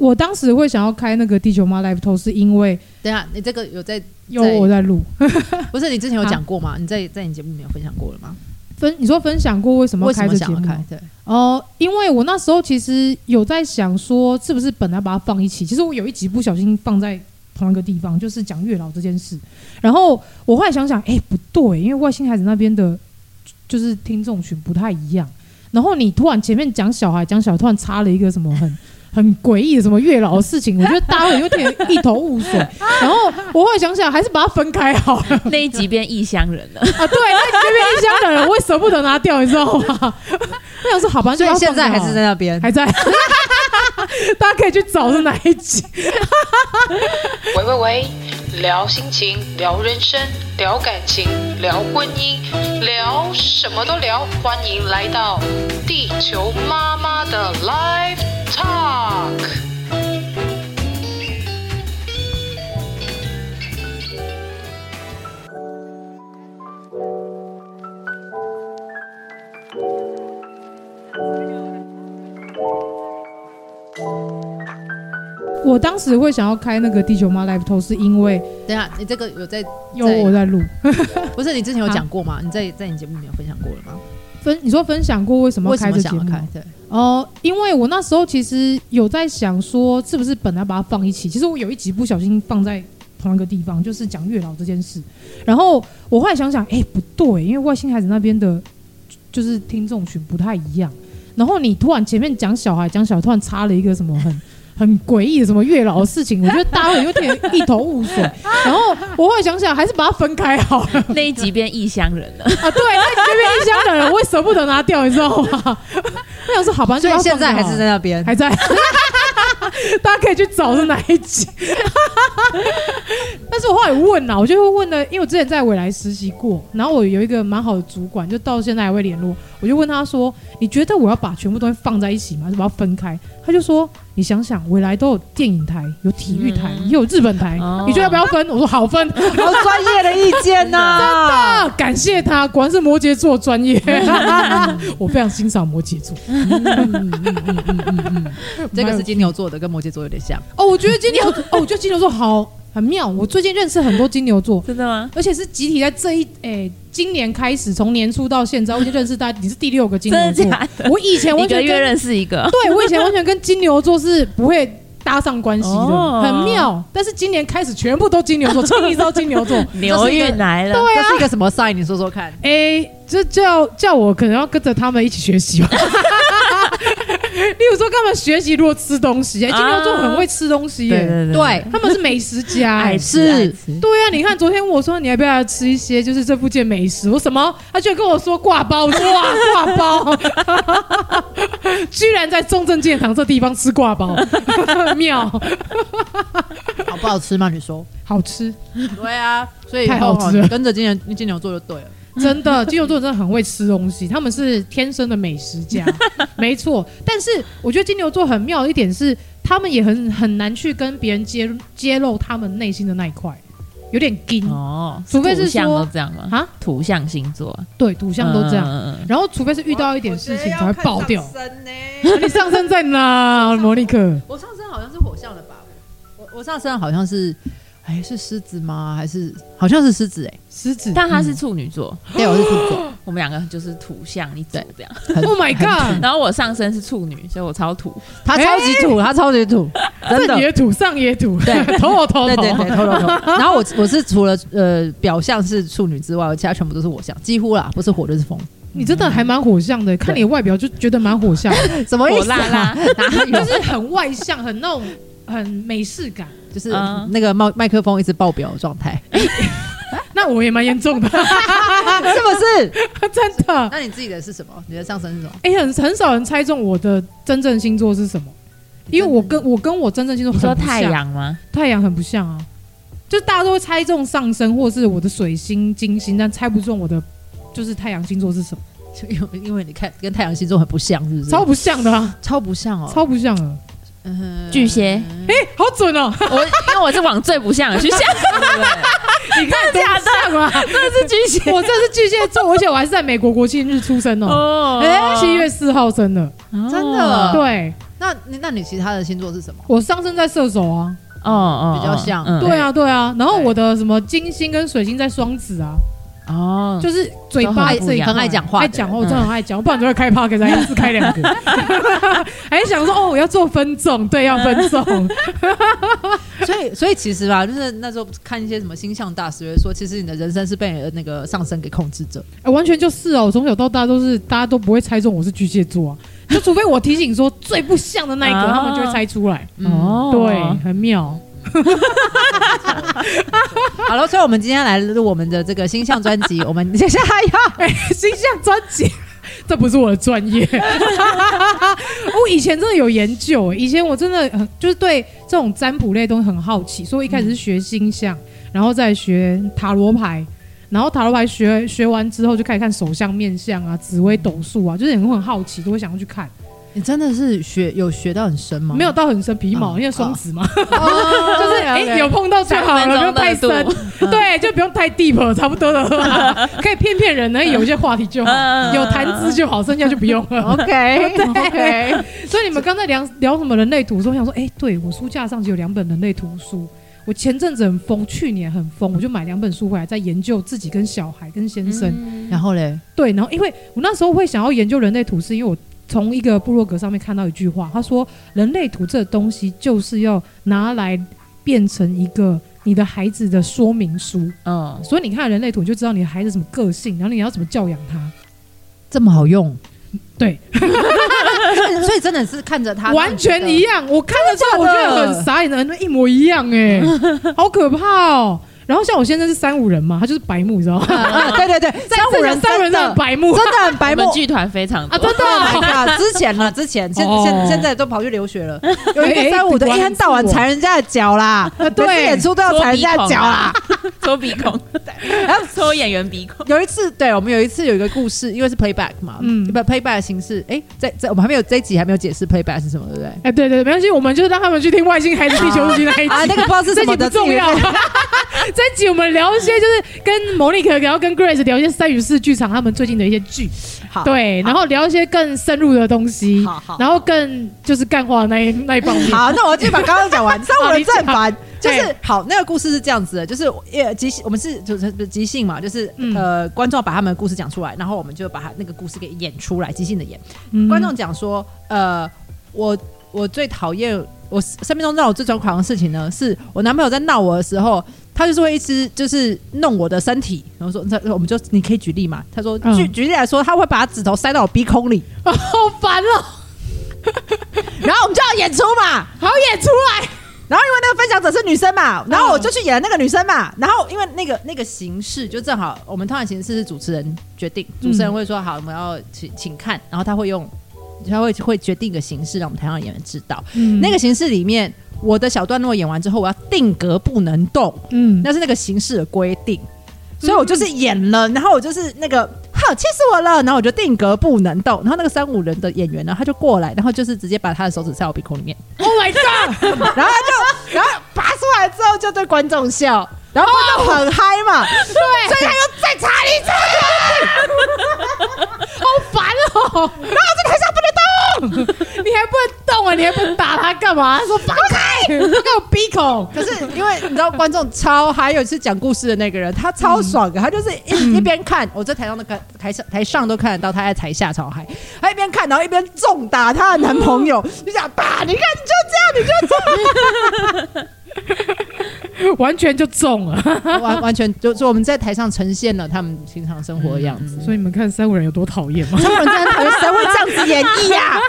我当时会想要开那个地球妈 Live 是因为等下你这个有在有我在录，不是你之前有讲过吗？你在在你节目里面有分享过了吗？分你说分享过为什么要开这节目？对哦、呃，因为我那时候其实有在想说，是不是本来把它放一起？其实我有一集不小心放在同一个地方，就是讲月老这件事。然后我后来想想，哎、欸，不对，因为外星孩子那边的，就是听众群不太一样。然后你突然前面讲小孩，讲小孩，突然插了一个什么很。很诡异的什么月老的事情，我觉得大家有点一头雾水。然后我后来想想，还是把它分开好了。那一集变异乡人了 啊！对，那一集变异乡人了，我也舍不得拿掉，你知道吗？我想说，好吧，就现在还是在那边，还在。大家可以去找是哪一集。喂喂喂，聊心情，聊人生，聊感情，聊婚姻，聊什么都聊。欢迎来到地球妈妈的 Live。Talk。我当时会想要开那个地球妈 Live 是因为等下你这个有在有我在录，不是你之前有 讲过吗？你在在你节目里面有分享过了吗？分你说分享过为什么要开这节目？对哦、呃，因为我那时候其实有在想说，是不是本来把它放一起？其实我有一集不小心放在同一个地方，就是讲月老这件事。然后我后来想想，哎、欸，不对，因为外星孩子那边的，就是听众群不太一样。然后你突然前面讲小孩，讲小孩，突然插了一个什么很。很诡异的什么月老的事情，我觉得大家有点一头雾水。然后我后来想想，还是把它分开好了。那一集变异乡人了 啊！对，那一集变异乡人了，我也舍不得拿掉，你知道吗？我想说，好吧，就现在还是在那边，还在。大家可以去找是哪一集。但是我后来问了，我就会问了，因为我之前在未来实习过，然后我有一个蛮好的主管，就到现在还会联络。我就问他说：“你觉得我要把全部东西放在一起吗？还是把它分开？”他就说：“你想想，未来都有电影台，有体育台，也有日本台，嗯、你觉得要不要分？”我说：“好分。”好专业的意见呐、啊！真的感谢他，果然是摩羯座专业。我非常欣赏摩羯座。嗯嗯嗯嗯嗯嗯，这个是金牛座的，跟摩羯座有点像。哦，我觉得金牛哦，我觉得金牛座好。很妙，我最近认识很多金牛座，真的吗？而且是集体在这一诶、欸，今年开始从年初到现在，我已经认识大家，你是第六个金牛座。我以前完全一个月认识一个，对，我以前完全跟金牛座是不会搭上关系的，哦、很妙。但是今年开始全部都金牛座，清一色金牛座，牛运来了。对啊，这是一个什么 sign？你说说看。哎、欸，就叫叫我可能要跟着他们一起学习吧。例如说，干嘛学习如何吃东西？哎，金牛座很会吃东西耶，对，对他们是美食家，爱吃，爱吃。对啊，你看昨天我说你要不要吃一些，就是这附近美食？我什么？他居然跟我说挂包，哇，挂包，居然在中正纪念堂这地方吃挂包，妙，好不好吃吗？你说好吃，对啊，所以太好吃了，跟着金牛金牛座就对了。真的，金牛座真的很会吃东西，他们是天生的美食家，没错。但是我觉得金牛座很妙的一点是，他们也很很难去跟别人揭揭露他们内心的那一块，有点惊哦。除非是说都这样吗？啊，土象星座，对，土象都这样。嗯、然后除非是遇到一点事情才会爆掉。你上升在哪，莫妮克？我上升好像是火象的吧？我我上升好像是。哎，是狮子吗？还是好像是狮子？哎，狮子，但他是处女座。对，我是处女座。我们两个就是土象，你对这样。Oh my god！然后我上身是处女，所以我超土。他超级土，他超级土，真的也土，上也土，对，头我头，对对对，头头头。然后我我是除了呃表象是处女之外，其他全部都是我象，几乎啦，不是火就是风。你真的还蛮火象的，看你外表就觉得蛮火象。什么意思啊？就是很外向，很那种很美式感。就是那个麦麦克风一直爆表的状态。那我也蛮严重的，是不是？真的？那你自己的是什么？你的上升是什么？哎，很很少人猜中我的真正星座是什么，因为我跟我跟我真正星座很不像。你说太阳吗？太阳很不像啊，就大家都会猜中上升或是我的水星、金星，但猜不中我的就是太阳星座是什么。因为因为你看跟太阳星座很不像，是不是？超不像的啊，超不像哦，超不像的。巨蟹，哎，好准哦！我因为我是往最不像的去想，你看假的吗？真的是巨蟹，我这是巨蟹座，而且我还是在美国国庆日出生哦。哎，七月四号生的，真的。对，那那你其他的星座是什么？我上升在射手啊，哦哦，比较像。对啊，对啊。然后我的什么金星跟水星在双子啊。哦，就是嘴巴自己很爱讲话，爱讲话，我真的很爱讲，不然就会开 Podcast，一次开两个，还想说哦，我要做分众，对，要分众。所以，所以其实吧，就是那时候看一些什么星象大师会说，其实你的人生是被那个上升给控制着。哎，完全就是哦，我从小到大都是大家都不会猜中我是巨蟹座啊，就除非我提醒说最不像的那一个，他们就会猜出来。哦，对，很妙。好了，所以我们今天来录我们的这个星象专辑。我们接下来要、星象专辑，这不是我的专业。我以前真的有研究，以前我真的很就是对这种占卜类东西很好奇，所以我一开始是学星象，然后再学塔罗牌，然后塔罗牌学学完之后就开始看手相、面相啊、紫微斗数啊，就是很很好奇，都会想要去看。你真的是学有学到很深吗？没有到很深，皮毛，因为双子嘛，就是哎，有碰到就好了，不用太深，对，就不用太 deep，差不多的，可以骗骗人，呢有一些话题就好，有谈资就好，剩下就不用了。OK，OK。所以你们刚才聊聊什么人类图我想说，哎，对我书架上就有两本人类图书，我前阵子很疯，去年很疯，我就买两本书回来，在研究自己跟小孩跟先生。然后嘞，对，然后因为我那时候会想要研究人类图，是因为我。从一个部落格上面看到一句话，他说：“人类图这东西就是要拿来变成一个你的孩子的说明书。嗯，所以你看人类图，你就知道你的孩子什么个性，然后你要怎么教养他，这么好用。对，所以真的是看着他 完全一样。我看了之后，我觉得很傻眼的，一模一样哎、欸，好可怕哦。”然后像我先生是三五人嘛，他就是白目，你知道吗？对对 对，三五人三五人的白目，真的很白目。剧团非常啊，真的 啊，之前了，之前现现现在都跑去留学了。有一个三五的，一天到晚踩人家的脚啦，对，演出都要踩人家的脚啦，抽鼻孔，然后抽演员鼻孔。有一次，对，我们有一次有一个故事，因为是 playback 嘛，嗯，不 playback 的形式。哎，在在我们还没有这一集还没有解释 playback 是什么，对不对？哎，对对，没关系，我们就让他们去听外星孩子地球日记那一集啊，那个不知道是什么的重要。这一集我们聊。一些就是跟莫妮卡，然后跟 Grace 聊一些三与四剧场他们最近的一些剧，好，对，然后聊一些更深入的东西，好，好，然后更就是干话那一 那一方面。好，那我就把刚刚讲完。上我的正反就是好，那个故事是这样子的，就是呃即兴，我们是就是即兴嘛，就是呃观众把他们的故事讲出来，然后我们就把他那个故事给演出来，即兴的演。观众讲说，呃，我我最讨厌我生命中让我最抓狂的事情呢，是我男朋友在闹我的时候。他就是会一直就是弄我的身体，然后说，那我们就你可以举例嘛？他说举举例来说，他会把指头塞到我鼻孔里，好烦哦。然后我们就要演出嘛，好演出来。然后因为那个分享者是女生嘛，然后我就去演那个女生嘛。然后因为那个那个形式就正好，我们通常形式是主持人决定，主持人会说好，我们要请请看，然后他会用他会会决定一个形式，让我们台上演员知道那个形式里面。我的小段落演完之后，我要定格不能动，嗯，那是那个形式的规定，所以我就是演了，然后我就是那个，好，气死我了，然后我就定格不能动，然后那个三五人的演员呢，他就过来，然后就是直接把他的手指塞我鼻孔里面，Oh my god，然后他就，然后拔出来之后就对观众笑，然后观众很嗨嘛，对，所以他又再插一次，好烦哦，然后在台上。你还不能动啊！你还不打他干嘛？他说放开，放开我鼻孔。可是因为你知道观众超，还有一次讲故事的那个人，他超爽的，他就是一一边看，我在台上都看，台上台上都看得到他在台下超嗨，他一边看，然后一边重打他的男朋友，你想爸，你看你就这样，你就这样。完全就中了，完完全就就我们在台上呈现了他们平常生活的样子，所以你们看三五人有多讨厌吗？三五人真的讨厌，谁会这样子演绎呀？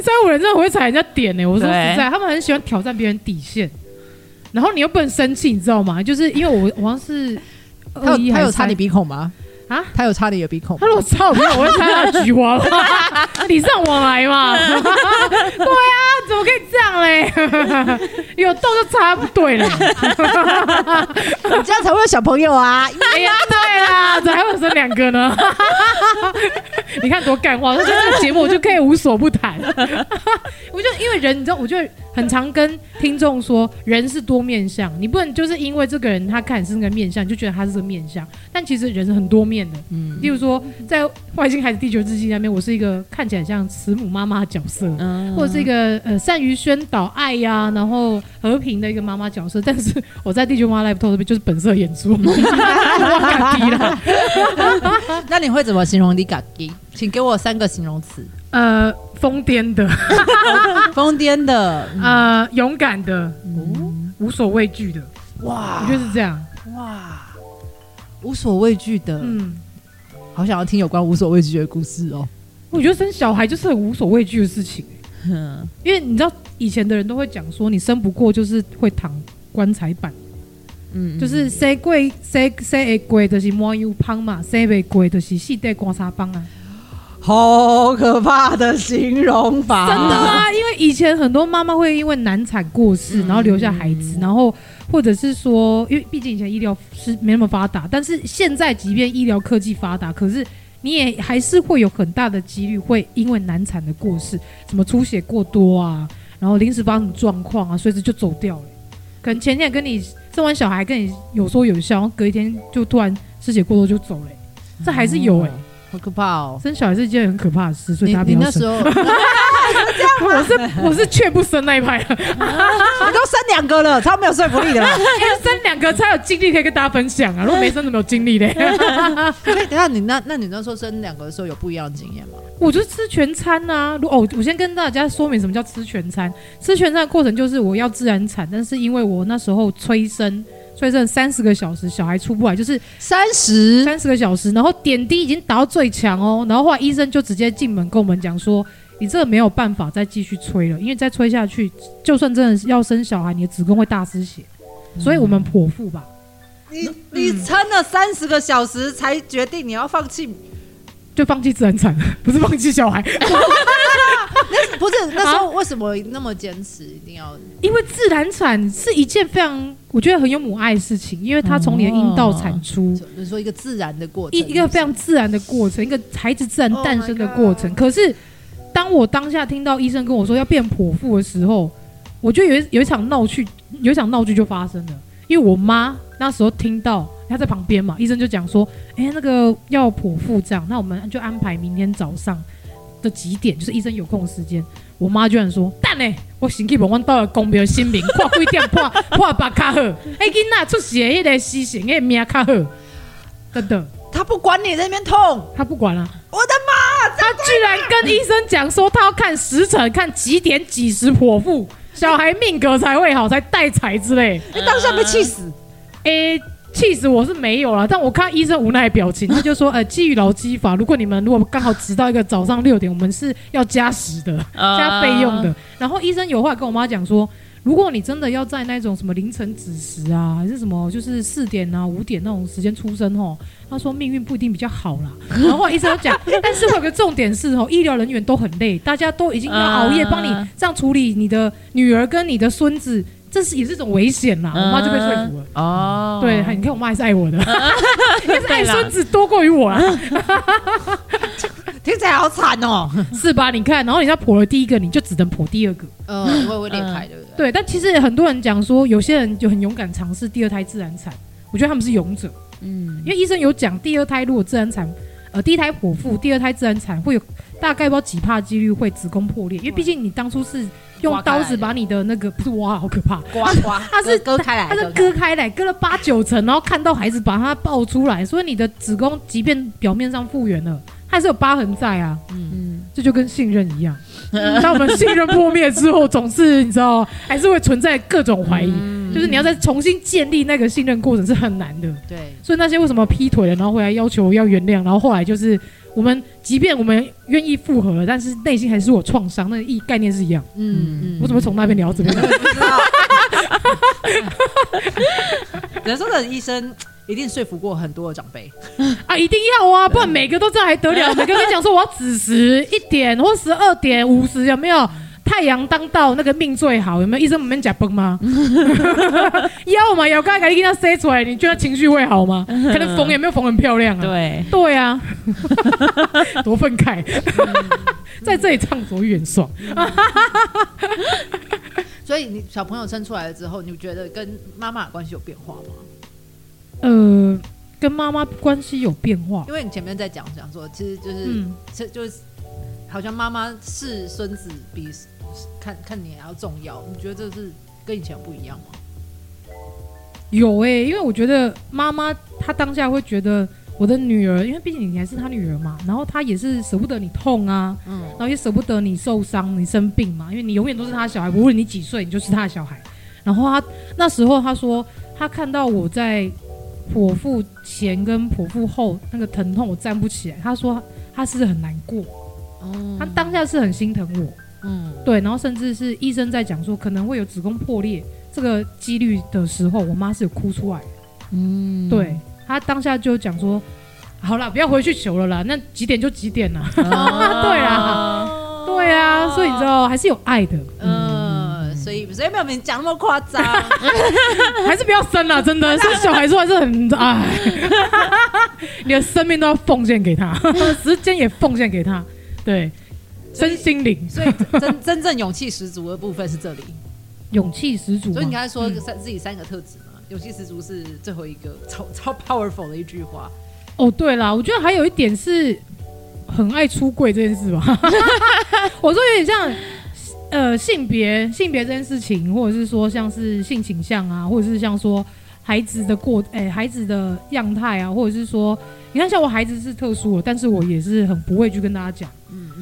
三五人真的 会踩人家点呢、欸。我说实在，他们很喜欢挑战别人底线，然后你又不能生气，你知道吗？就是因为我我好像是他有他有擦你鼻孔吗？啊，他有擦你的鼻孔？他说我操，我会擦他的菊花吗？礼尚往来嘛。对啊，怎么可以这样嘞？有痘就擦不对了，这样才会有小朋友啊！哎呀，对啊，怎么还会生两个呢？你看多干话，那这个节目我就可以无所不谈。我就因为人，你知道，我就很常跟听众说，人是多面相，你不能就是因为这个人他看你是那个面相，就觉得他是这个面相，但其实人是很多面的。嗯，例如说，在《外星孩子地球日记》那边，我是一个看起来像慈母妈妈的角色，嗯，或者是一个呃善于宣导爱呀、啊，然后和平的一个妈妈角色。但是我在《地球妈 Live Talk》这边就是本色演出，那你会怎么形容你嘎吉？请给我三个形容词。呃，疯癫的，疯癫的，呃，勇敢的，嗯、无所畏惧的。哇，我觉得是这样。哇。无所畏惧的，嗯，好想要听有关无所畏惧的故事哦。我觉得生小孩就是很无所畏惧的事情，嗯，因为你知道以前的人都会讲说，你生不过就是会躺棺材板，嗯，就是生贵生生会贵就是摸油胖嘛，生未贵就是四代刮痧棒啊。好可怕的形容法，真的啊！因为以前很多妈妈会因为难产过世，然后留下孩子，然后或者是说，因为毕竟以前医疗是没那么发达，但是现在即便医疗科技发达，可是你也还是会有很大的几率会因为难产的过世，什么出血过多啊，然后临时发生状况啊，随时就走掉了。可能前天跟你生完小孩，跟你有说有笑，然后隔一天就突然失血过多就走了，这还是有哎。好可怕哦！生小孩是一件很可怕的事，所以大家不要生。你那时候，我是我是却不生那一派的。你都生两个了，超没有说服力的。生两个才有精力可以跟大家分享啊！如果没生，怎么有精力嘞？所以等下你那那你那时候生两个的时候有不一样的经验吗？我就吃全餐啊！哦，我先跟大家说明什么叫吃全餐。吃全餐的过程就是我要自然产，但是因为我那时候催生。所以这三十个小时，小孩出不来，就是三十三十个小时，然后点滴已经达到最强哦，然后后来医生就直接进门跟我们讲说，你这个没有办法再继续催了，因为再催下去，就算真的是要生小孩，你的子宫会大失血，所以我们剖腹吧。你你撑了三十个小时才决定你要放弃，就放弃自然产，不是放弃小孩。那不是那时候为什么那么坚持一定要？因为自然产是一件非常我觉得很有母爱的事情，因为它从你的阴道产出，就是说一个自然的过程，一一个非常自然的过程，一个孩子自然诞生的过程。可是当我当下听到医生跟我说要变剖腹的时候，我就有一有一场闹剧，有一场闹剧就发生了。因为我妈那时候听到她在旁边嘛，医生就讲说：“哎，那个要剖腹这样，那我们就安排明天早上。”的几点就是医生有空的时间，我妈居然说：“蛋呢，我先去问问到了公庙新民，挂几点破破把卡好，哎，囡仔出血，那个死刑，那个命卡好，真的。”他不管你在那边痛，他不管了。我的妈！他居然跟医生讲说，他要看时辰，看几点几时剖腹，小孩命格才会好，才带财之类。你当下被气死？哎、欸。气死我是没有了，但我看医生无奈的表情，他就说：“呃，基于劳基法，如果你们如果刚好值到一个早上六点，我们是要加时的，加费用的。”然后医生有话跟我妈讲说：“如果你真的要在那种什么凌晨子时啊，还是什么就是四点啊五点那种时间出生哦，他说命运不一定比较好啦。”然后医生讲：“但是我有个重点是哦，医疗人员都很累，大家都已经要熬夜帮你这样处理你的女儿跟你的孙子。”这是也是一种危险啦，我妈就被说服了。哦，对，你看我妈还是爱我的，但是爱孙子多过于我啊。听起来好惨哦，是吧？你看，然后你要剖了第一个，你就只能剖第二个。嗯，会不会裂开，对不对？对，但其实很多人讲说，有些人就很勇敢尝试第二胎自然产，我觉得他们是勇者。嗯，因为医生有讲，第二胎如果自然产，呃，第一胎剖腹，第二胎自然产会有大概不知道几帕几率会子宫破裂，因为毕竟你当初是。用刀子把你的那个不是挖，好可怕！刮刮，它是割开来，它是割开来，割了八九层，然后看到孩子把它抱出来，所以你的子宫即便表面上复原了，它还是有疤痕在啊。嗯嗯，这就跟信任一样，当我们信任破灭之后，总是你知道，还是会存在各种怀疑，就是你要再重新建立那个信任过程是很难的。对，所以那些为什么劈腿了，然后回来要求要原谅，然后后来就是我们即便我们愿意复合了，但是内心还是有创伤，那个意概念是一样。嗯嗯，我怎么从那边聊这边？不知道。人生的医生一定说服过很多的长辈 啊，一定要啊，不然每个都这样还得了？每个跟你讲说我要子时一点或十二点五十，有没有？太阳当道，那个命最好，有没有？医生没讲崩吗？要嘛，要刚才给你塞出来，你觉得情绪会好吗？可能缝也没有缝很漂亮啊。对对啊，多愤慨，在这里畅所欲言爽。所以你小朋友生出来了之后，你觉得跟妈妈关系有变化吗？呃，跟妈妈关系有变化，因为你前面在讲讲说，其实就是，嗯、就是好像妈妈是孙子比。看看你还要重要，你觉得这是跟以前不一样吗？有哎、欸，因为我觉得妈妈她当下会觉得我的女儿，因为毕竟你还是她女儿嘛，然后她也是舍不得你痛啊，嗯，然后也舍不得你受伤、你生病嘛，因为你永远都是她的小孩，无论你几岁，你就是她的小孩。然后她那时候她说，她看到我在剖腹前跟剖腹后那个疼痛，我站不起来，她说她是很难过，哦，她当下是很心疼我。嗯，对，然后甚至是医生在讲说可能会有子宫破裂这个几率的时候，我妈是有哭出来。嗯，对，她当下就讲说，好了，不要回去求了啦，那几点就几点了。哦、对啊，对啊，所以你知道还是有爱的。嗯，所以所以没有你讲那么夸张，还是不要生了，真的 生小孩出来是很哎，你的生命都要奉献给他，时间也奉献给他，对。真心灵，所以真真正勇气十足的部分是这里，勇气十足。所以你刚才说三自己三个特质嘛，勇气十足是最后一个 超超 powerful 的一句话。哦，对啦，我觉得还有一点是很爱出柜这件事吧。我说有点像呃性别性别这件事情，或者是说像是性倾向啊，或者是像说孩子的过哎、欸、孩子的样态啊，或者是说你看像我孩子是特殊的，但是我也是很不会去跟大家讲。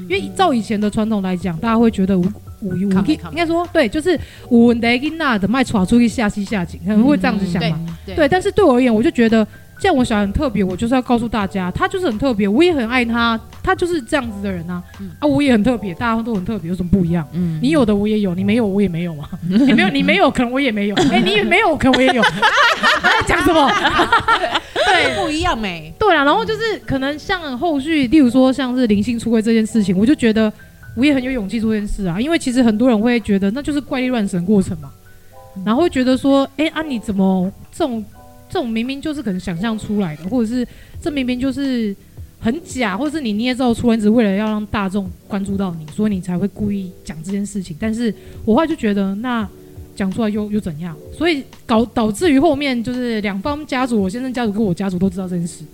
因为照以前的传统来讲，大家会觉得五五五应该说对，就是五文的囡娜的卖出出去下西下井，可能会这样子想嘛。对，但是对我而言，我就觉得，既然我小孩很特别，我就是要告诉大家，他就是很特别，我也很爱他，他就是这样子的人啊。啊，我也很特别，大家都很特别，有什么不一样？嗯，你有的我也有，你没有我也没有嘛。你没有你没有，可能我也没有。哎，你也没有，可能我也有。在讲什么？对，不一样没？对啊，然后就是可能像后续，例如说像是灵性出柜这件事情，我就觉得我也很有勇气做这件事啊。因为其实很多人会觉得那就是怪力乱神过程嘛，然后会觉得说，哎、欸、啊你怎么这种这种明明就是可能想象出来的，或者是这明明就是很假，或者是你捏造出来，只是为了要让大众关注到你，所以你才会故意讲这件事情。但是我后来就觉得那。讲出来又又怎样？所以搞导致于后面就是两方家族，我先生家族跟我家族都知道这件事，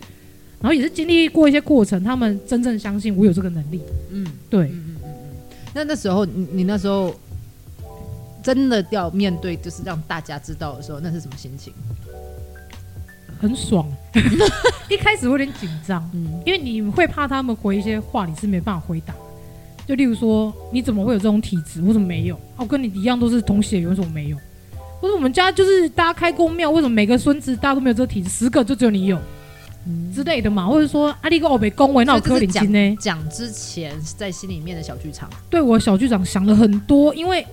然后也是经历过一些过程，他们真正相信我有这个能力。嗯，对，嗯嗯嗯嗯。那那时候你你那时候真的要面对，就是让大家知道的时候，那是什么心情？很爽，一开始会有点紧张，嗯，因为你会怕他们回一些话，你是没办法回答。就例如说，你怎么会有这种体质？我怎么没有？我跟你一样都是同血缘，为什么没有？或者我们家就是大家开宫庙，为什么每个孙子大家都没有这个体质？十个就只有你有，嗯、之类的嘛？或者说阿里哥我被恭维，那我可领金呢？讲之前在心里面的小剧场，对我小剧场想了很多，因为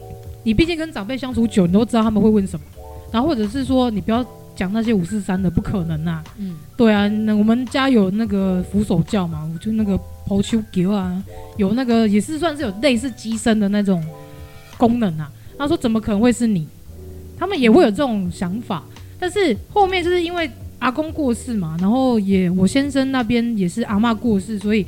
你毕竟跟长辈相处久，你都知道他们会问什么。然后或者是说，你不要讲那些五四三的，不可能啊。嗯，对啊，那我们家有那个扶手轿嘛，我就那个。头球球啊，有那个也是算是有类似机身的那种功能啊。他说怎么可能会是你？他们也会有这种想法，但是后面就是因为阿公过世嘛，然后也我先生那边也是阿妈过世，所以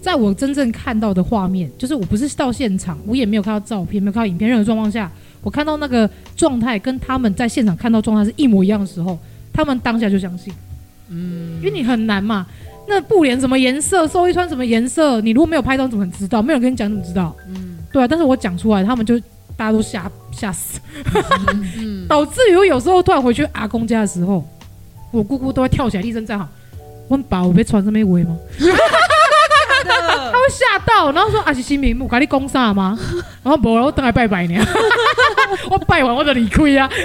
在我真正看到的画面，就是我不是到现场，我也没有看到照片，没有看到影片，任何状况下，我看到那个状态跟他们在现场看到状态是一模一样的时候，他们当下就相信，嗯，因为你很难嘛。那布帘什么颜色，寿衣穿什么颜色？你如果没有拍到，怎么知道？没有人跟你讲，怎么知道？嗯，对啊。但是我讲出来，他们就大家都吓吓死，嗯、导致于我有时候突然回去阿公家的时候，我姑姑都会跳起来，立正站好。问爸，我被穿这么一位吗？他 会吓到，然后说：“阿是新名目，赶紧攻杀吗？”然后不，我等来拜拜呢。我拜完我就理亏啊。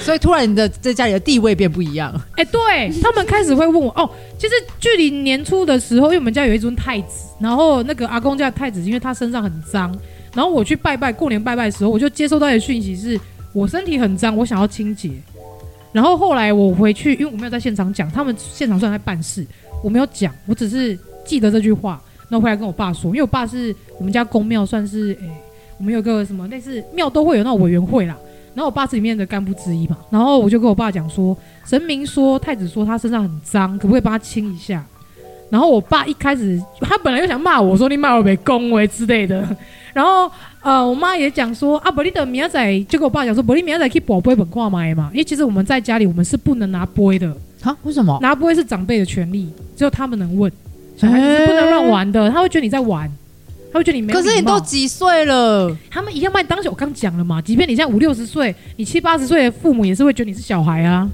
所以突然你的在家里的地位变不一样。哎、欸，对他们开始会问我哦，其实距离年初的时候，因为我们家有一尊太子，然后那个阿公家的太子，因为他身上很脏，然后我去拜拜，过年拜拜的时候，我就接收到一个讯息是，我身体很脏，我想要清洁。然后后来我回去，因为我没有在现场讲，他们现场算在办事，我没有讲，我只是记得这句话，然后回来跟我爸说，因为我爸是我们家公庙算是哎。我们有个什么类似庙都会有那种委员会啦，然后我爸是里面的干部之一嘛，然后我就跟我爸讲说，神明说太子说他身上很脏，可不可以帮他清一下？然后我爸一开始他本来又想骂我说你骂我没恭维之类的，然后呃我妈也讲说啊，伯利的明仔就跟我爸讲说，伯利明仔可以宝贝本挂买嘛，因为其实我们在家里我们是不能拿杯的啊，为什么？拿杯是长辈的权利，只有他们能问，小孩子是不能乱玩的，他会觉得你在玩。他会觉得你没，可是你都几岁了？他们一样把你。当小我刚讲了嘛，即便你现在五六十岁，你七八十岁的父母也是会觉得你是小孩啊。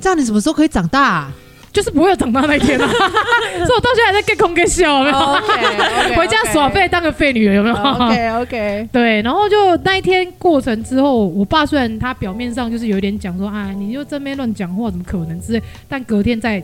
这样你什么时候可以长大啊？就是不会有长大那一天啊。所以我到现在还在跟空跟笑，有没有？Okay, okay, okay. 回家耍废当个废女人，有没有？OK OK。对，然后就那一天过程之后，我爸虽然他表面上就是有点讲说啊，你就这边乱讲话，怎么可能之类，但隔天在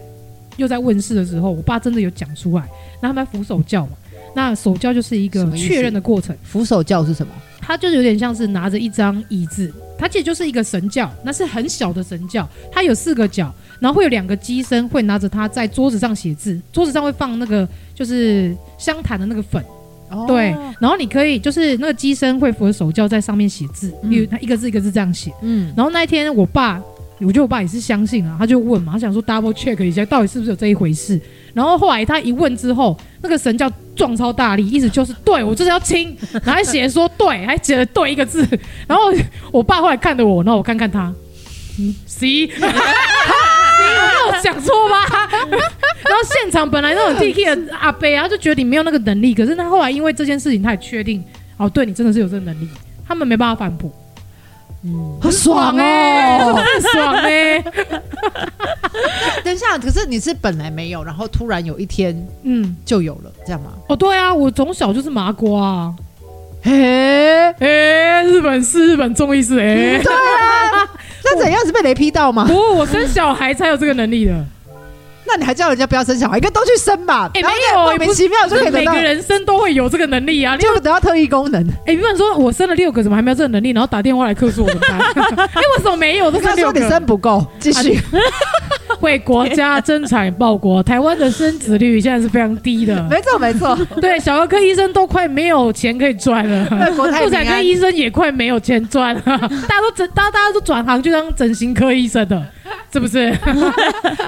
又在问世的时候，我爸真的有讲出来，然后他们扶手叫嘛。那手教就是一个确认的过程。扶手教是什么？它就是有点像是拿着一张椅子，它其实就是一个神教，那是很小的神教，它有四个脚，然后会有两个机身会拿着它在桌子上写字，桌子上会放那个就是香檀的那个粉，哦、对，然后你可以就是那个机身会扶着手教在上面写字，因为它一个字一个字这样写，嗯，然后那一天我爸。我觉得我爸也是相信啊，他就问嘛，他想说 double check 一下，到底是不是有这一回事。然后后来他一问之后，那个神轿撞超大力，意思就是对我就是要亲，然后还写说对，还写了对一个字。然后我爸后来看着我，然后我看看他，嗯，C，我 没有讲错吧？然后现场本来那种 T K 的阿伯啊，就觉得你没有那个能力，可是他后来因为这件事情，他也确定哦，对你真的是有这个能力，他们没办法反驳。嗯，很爽哎、欸，很爽哎、欸！等一下，可是你是本来没有，然后突然有一天，嗯，就有了，这样吗？哦，对啊，我从小就是麻瓜、啊，嘿，嘿，日本是日本综艺是哎，对啊，那怎样？是被雷劈到吗？不，我生小孩才有这个能力的。那你还叫人家不要生小孩，应该都去生吧？哎、欸，没有，莫名其妙就可以。每个人生都会有这个能力啊，你就得到特异功能。哎、欸，比方说，我生了六个，怎么还没有这个能力？然后打电话来克诉我怎么办？哎、欸，为什么没有？都是六个，你生不够，继续、啊、为国家增产报国。台湾的生子率现在是非常低的，没错没错。对，小儿科医生都快没有钱可以赚了，妇产科医生也快没有钱赚了，大家都整，大家大家都转行去当整形科医生的。是不是？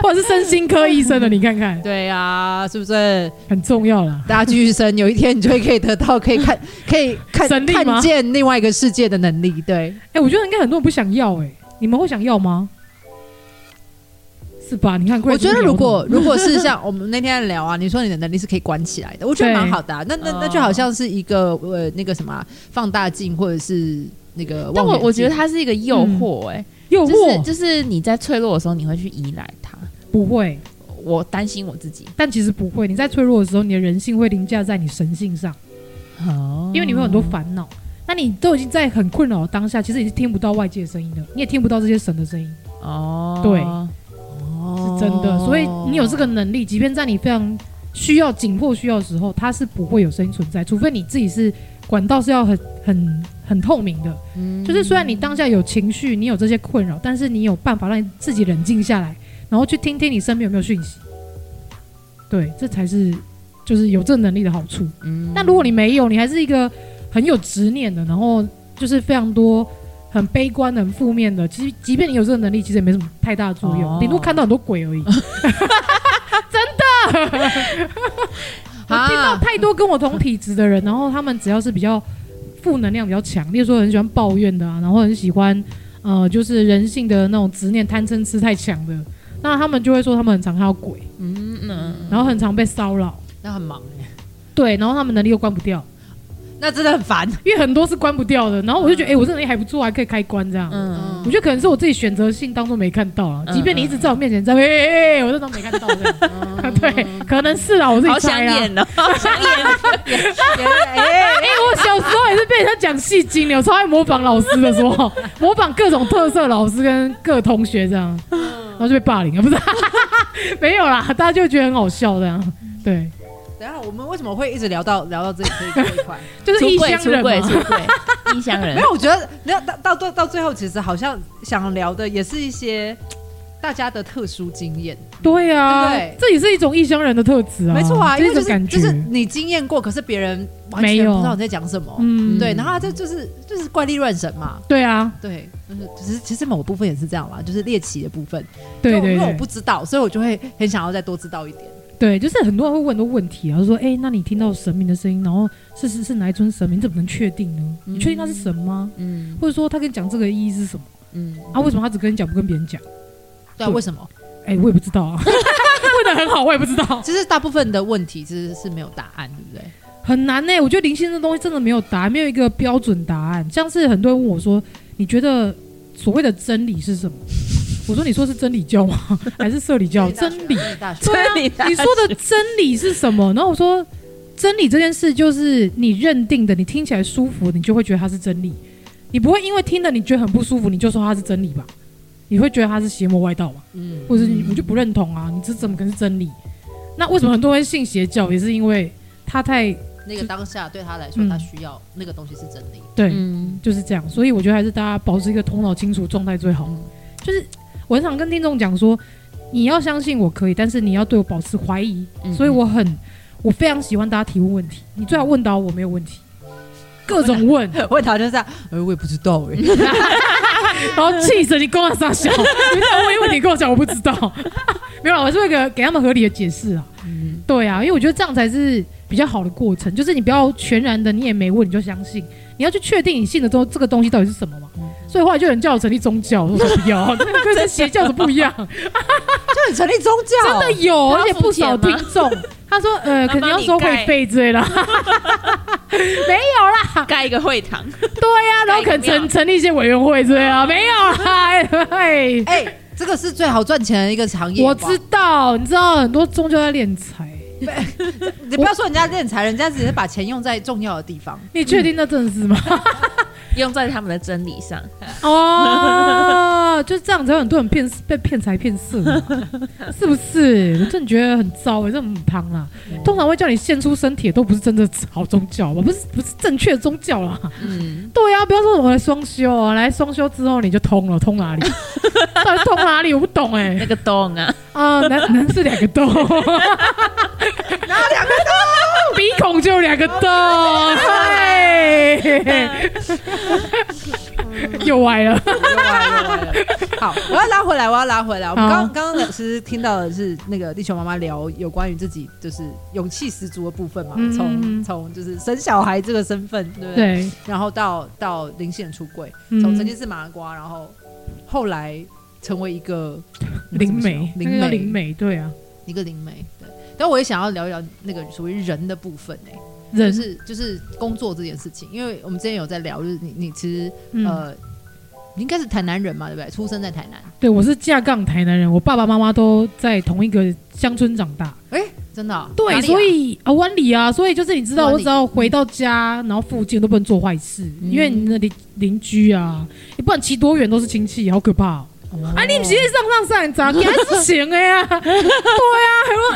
或者是身心科医生的？你看看。对呀、啊，是不是很重要了？大家继续生，有一天你就会可以得到可以看、可以看看见另外一个世界的能力。对，哎、欸，我觉得应该很多人不想要、欸，哎，你们会想要吗？是吧？你看，我觉得如果如果是像我们那天聊啊，你说你的能力是可以关起来的，我觉得蛮好的、啊。那那那就好像是一个呃那个什么放大镜，或者是那个……但我我觉得它是一个诱惑、欸，哎、嗯。诱惑、就是、就是你在脆弱的时候，你会去依赖它。不会，我担心我自己，但其实不会。你在脆弱的时候，你的人性会凌驾在你神性上。哦，因为你会有很多烦恼。那你都已经在很困扰的当下，其实你是听不到外界的声音的，你也听不到这些神的声音。哦，对，哦，是真的。所以你有这个能力，即便在你非常需要、紧迫需要的时候，它是不会有声音存在，除非你自己是管道是要很很。很透明的，嗯，就是虽然你当下有情绪，你有这些困扰，但是你有办法让你自己冷静下来，然后去听听你身边有没有讯息。对，这才是就是有这能力的好处。嗯，但如果你没有，你还是一个很有执念的，然后就是非常多很悲观、很负面的。其实，即便你有这个能力，其实也没什么太大的作用，顶多看到很多鬼而已。真的，我听到太多跟我同体质的人，然后他们只要是比较。负能量比较强，例如说很喜欢抱怨的啊，然后很喜欢，呃，就是人性的那种执念、贪嗔痴太强的，那他们就会说他们很常看到鬼，嗯嗯，然后很常被骚扰，那很忙哎，对，然后他们能力又关不掉，那真的很烦，因为很多是关不掉的，然后我就觉得，哎、我这能力还不错，还可以开关这样，嗯，我觉得可能是我自己选择性当中没看到啊。即便你一直在我面前在，哎哎哎，我这都没看到的。对，可能是啊，我自己猜啊。好想演哦，好想演。哎，我小时候也是被人家讲戏精的，我超爱模仿老师的时候，模仿各种特色老师跟各同学这样，然后就被霸凌了，不是？没有啦，大家就觉得很好笑这样。对。等下，我们为什么会一直聊到聊到这这一块？就是异乡人嘛，出柜，异乡人。没有，我觉得聊到到到到最后，其实好像想聊的也是一些大家的特殊经验。对啊，对，这也是一种异乡人的特质啊。没错啊，因为就种感觉，就是你经验过，可是别人完全不知道你在讲什么。嗯，对。然后这就是就是怪力乱神嘛。对啊，对，就是其实其实某部分也是这样嘛，就是猎奇的部分。对对，因为我不知道，所以我就会很想要再多知道一点。对，就是很多人会问很多问题啊，就说：“哎，那你听到神明的声音，然后是是是哪一尊神明？怎么能确定呢？你确定他是神吗？嗯，或者说他跟你讲这个意义是什么？嗯，啊，为什么他只跟你讲不跟别人讲？对啊，为什么？哎，我也不知道啊，问的很好，我也不知道。其实大部分的问题其实是没有答案，对不对？很难呢，我觉得灵性这东西真的没有答案，没有一个标准答案。像是很多人问我说：“你觉得所谓的真理是什么？”我说：“你说是真理教吗？还是社理教？真理？对啊，你说的真理是什么？然后我说，真理这件事就是你认定的，你听起来舒服，你就会觉得它是真理。你不会因为听了你觉得很不舒服，你就说它是真理吧？你会觉得它是邪魔外道吧？嗯，或者你我就不认同啊？你这怎么可能是真理？那为什么很多人信邪教？也是因为他太那个当下对他来说，他需要那个东西是真理。对，就是这样。所以我觉得还是大家保持一个头脑清楚状态最好。就是。”我很常跟听众讲说，你要相信我可以，但是你要对我保持怀疑。嗯、所以我很，我非常喜欢大家提问问题。你最好问到我没有问题，各种问问他就这样。呃，我也不知道哎、欸。然后气死你，跟我傻笑。你再问一问题，跟我讲我不知道。没有，我是会给给他们合理的解释啊。嗯，对啊，因为我觉得这样才是比较好的过程。就是你不要全然的，你也没问你就相信，你要去确定你信的东这个东西到底是什么嘛。嗯所以后来就有人叫我成立宗教，我说不要，跟邪教的不一样。叫你成立宗教，真的有，而且不少听众。他说，呃，肯定要收会费之类的。没有啦，盖一个会堂。对呀，然后可能成成立一些委员会之类的。没有啦，哎哎，这个是最好赚钱的一个行业。我知道，你知道很多宗教在敛财。你不要说人家敛财，人家只是把钱用在重要的地方。你确定那真的是吗？用在他们的真理上哦，就这样子，有很多人骗被骗财骗色，是不是？我真的觉得很糟哎，这很胖啊，通常会叫你献出身体，都不是真的好宗教吧？不是，不是正确的宗教啦。嗯，对呀，不要说我来双修啊，来双修之后你就通了，通哪里？到底通哪里？我不懂哎。那个洞啊，啊，男男是两个洞，哪两个洞？鼻孔就两个洞，嗨。又歪了，又歪了，又歪了。好，我要拉回来，我要拉回来。我们刚刚刚其实听到的是那个地球妈妈聊有关于自己就是勇气十足的部分嘛，从从就是生小孩这个身份，对不对？然后到到零线出柜，从曾经是麻瓜，然后后来成为一个灵媒，灵媒，灵媒，对啊，一个灵媒。对，但我也想要聊一聊那个属于人的部分哎。人是就是工作这件事情，因为我们之前有在聊，就是你你其实、嗯、呃，你应该是台南人嘛，对不对？出生在台南。对，我是架杠台南人，我爸爸妈妈都在同一个乡村长大。哎、欸，真的、哦？对，啊、所以啊，湾里啊，所以就是你知道，我只要回到家，然后附近都不能做坏事，嗯、因为你的邻邻居啊，你不管骑多远都是亲戚，好可怕、哦。啊！你不是上上上早，你还是行的呀？对啊，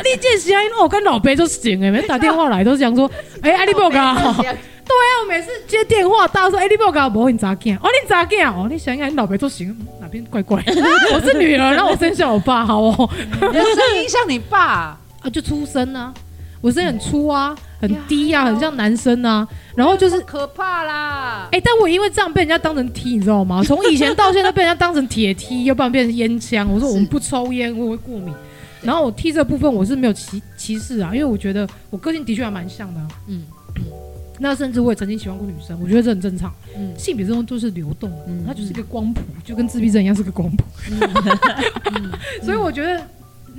你这是啊，因为我跟老伯就行的，每次打电话来都是讲说，哎，阿你不搞？对啊，我每次接电话，大家说，哎，你不搞？不，你咋干？哦，你咋干？哦，你想想，你老伯就行，哪边怪怪？我是女儿，然后我生下我爸，好哦。你的声音像你爸 啊，就出生啊，我声音很粗啊。很低呀、啊，很像男生啊，然后就是可怕啦。哎、欸，但我因为这样被人家当成 T，你知道吗？从以前到现在被人家当成铁 T，要不然变成烟枪。我说我们不抽烟，我会过敏。然后我 T 这部分我是没有歧歧视啊，因为我觉得我个性的确还蛮像的、啊。嗯，那甚至我也曾经喜欢过女生，我觉得这很正常。嗯，性别这种都是流动的，嗯、它就是一个光谱，就跟自闭症一样是个光谱。嗯、所以我觉得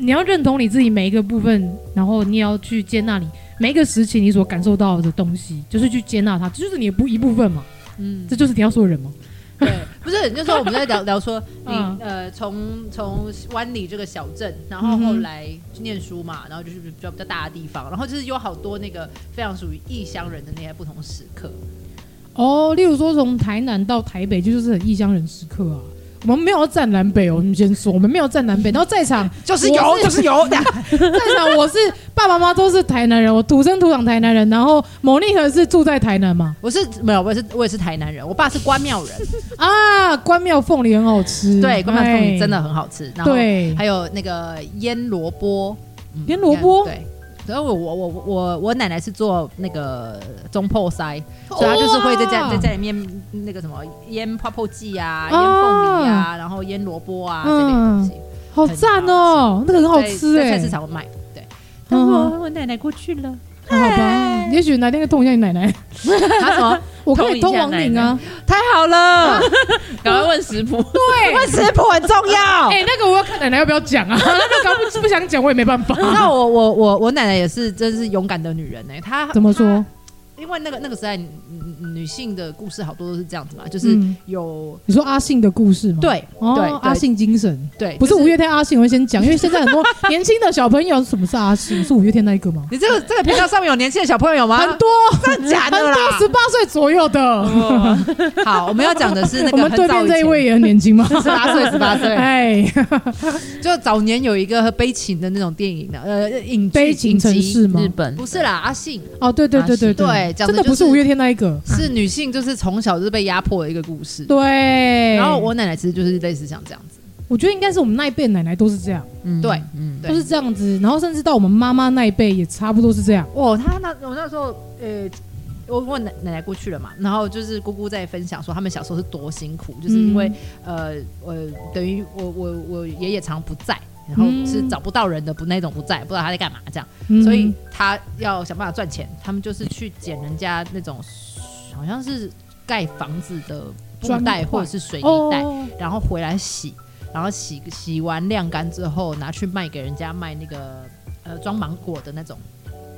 你要认同你自己每一个部分，然后你也要去接纳你。每一个时期，你所感受到的东西，就是去接纳它，这就是你的不一部分嘛。嗯，这就是你要说的人吗？对，不是，那时候我们在聊聊说，你呃，从从湾里这个小镇，然后后来去念书嘛，然后就是比较比较大的地方，然后就是有好多那个非常属于异乡人的那些不同时刻。哦，例如说从台南到台北，就是很异乡人时刻啊。我们没有站南北哦，你先说，我们没有站南北。然后在场 就是有，就是有。在场我是爸爸妈妈都是台南人，我土生土长台南人。然后某丽和是住在台南嘛？我是没有，我也是我也是台南人。我爸是关庙人 啊，关庙凤梨很好吃，对，关庙凤梨真的很好吃。然后对，还有那个腌萝卜，腌萝卜，对。然后我我我我我奶奶是做那个中破塞，所以她就是会在家在家里面那个什么腌泡泡剂啊，腌凤梨啊，然后腌萝卜啊这类东西，好赞哦，那个很好吃哎，在菜市场卖。对，我我奶奶过去了，好吧，也许哪天会通一下你奶奶。他什么？我可以通王岭啊！太好了，赶快问食谱。对，问食谱很重要。哎，那个我要看奶奶要不要讲啊？那个刚不不想讲，我也没办法。那我我我我奶奶也是，真是勇敢的女人呢。她怎么说？因为那个那个时代，女性的故事好多都是这样子嘛，就是有你说阿信的故事吗？对对，阿信精神对，不是五月天阿信，我会先讲，因为现在很多年轻的小朋友，什么是阿信？是五月天那一个吗？你这个这个频道上面有年轻的小朋友吗？很多，真的假的啦？十八岁左右的。好，我们要讲的是那个 我们对面这一位也很年轻吗？十八岁，十八岁。哎，就早年有一个悲情的那种电影的，呃，影悲情城市吗？日本不是啦，阿信。哦，对对对对对，真的不是五月天。那一个是女性，就是从小就是被压迫的一个故事。对，然后我奶奶其实就是类似像这样子。我觉得应该是我们那一辈奶奶都是这样，嗯，对，嗯，都是这样子。然后甚至到我们妈妈那一辈也差不多是这样。哦，他那我那时候，呃，我问奶奶奶过去了嘛，然后就是姑姑在分享说他们小时候是多辛苦，就是因为呃呃，等于我我我爷爷常不在。然后是找不到人的，不那种不在，不知道他在干嘛这样，嗯、所以他要想办法赚钱。他们就是去捡人家那种好像是盖房子的布袋或者是水泥袋，哦、然后回来洗，然后洗洗完晾干之后拿去卖给人家卖那个呃装芒果的那种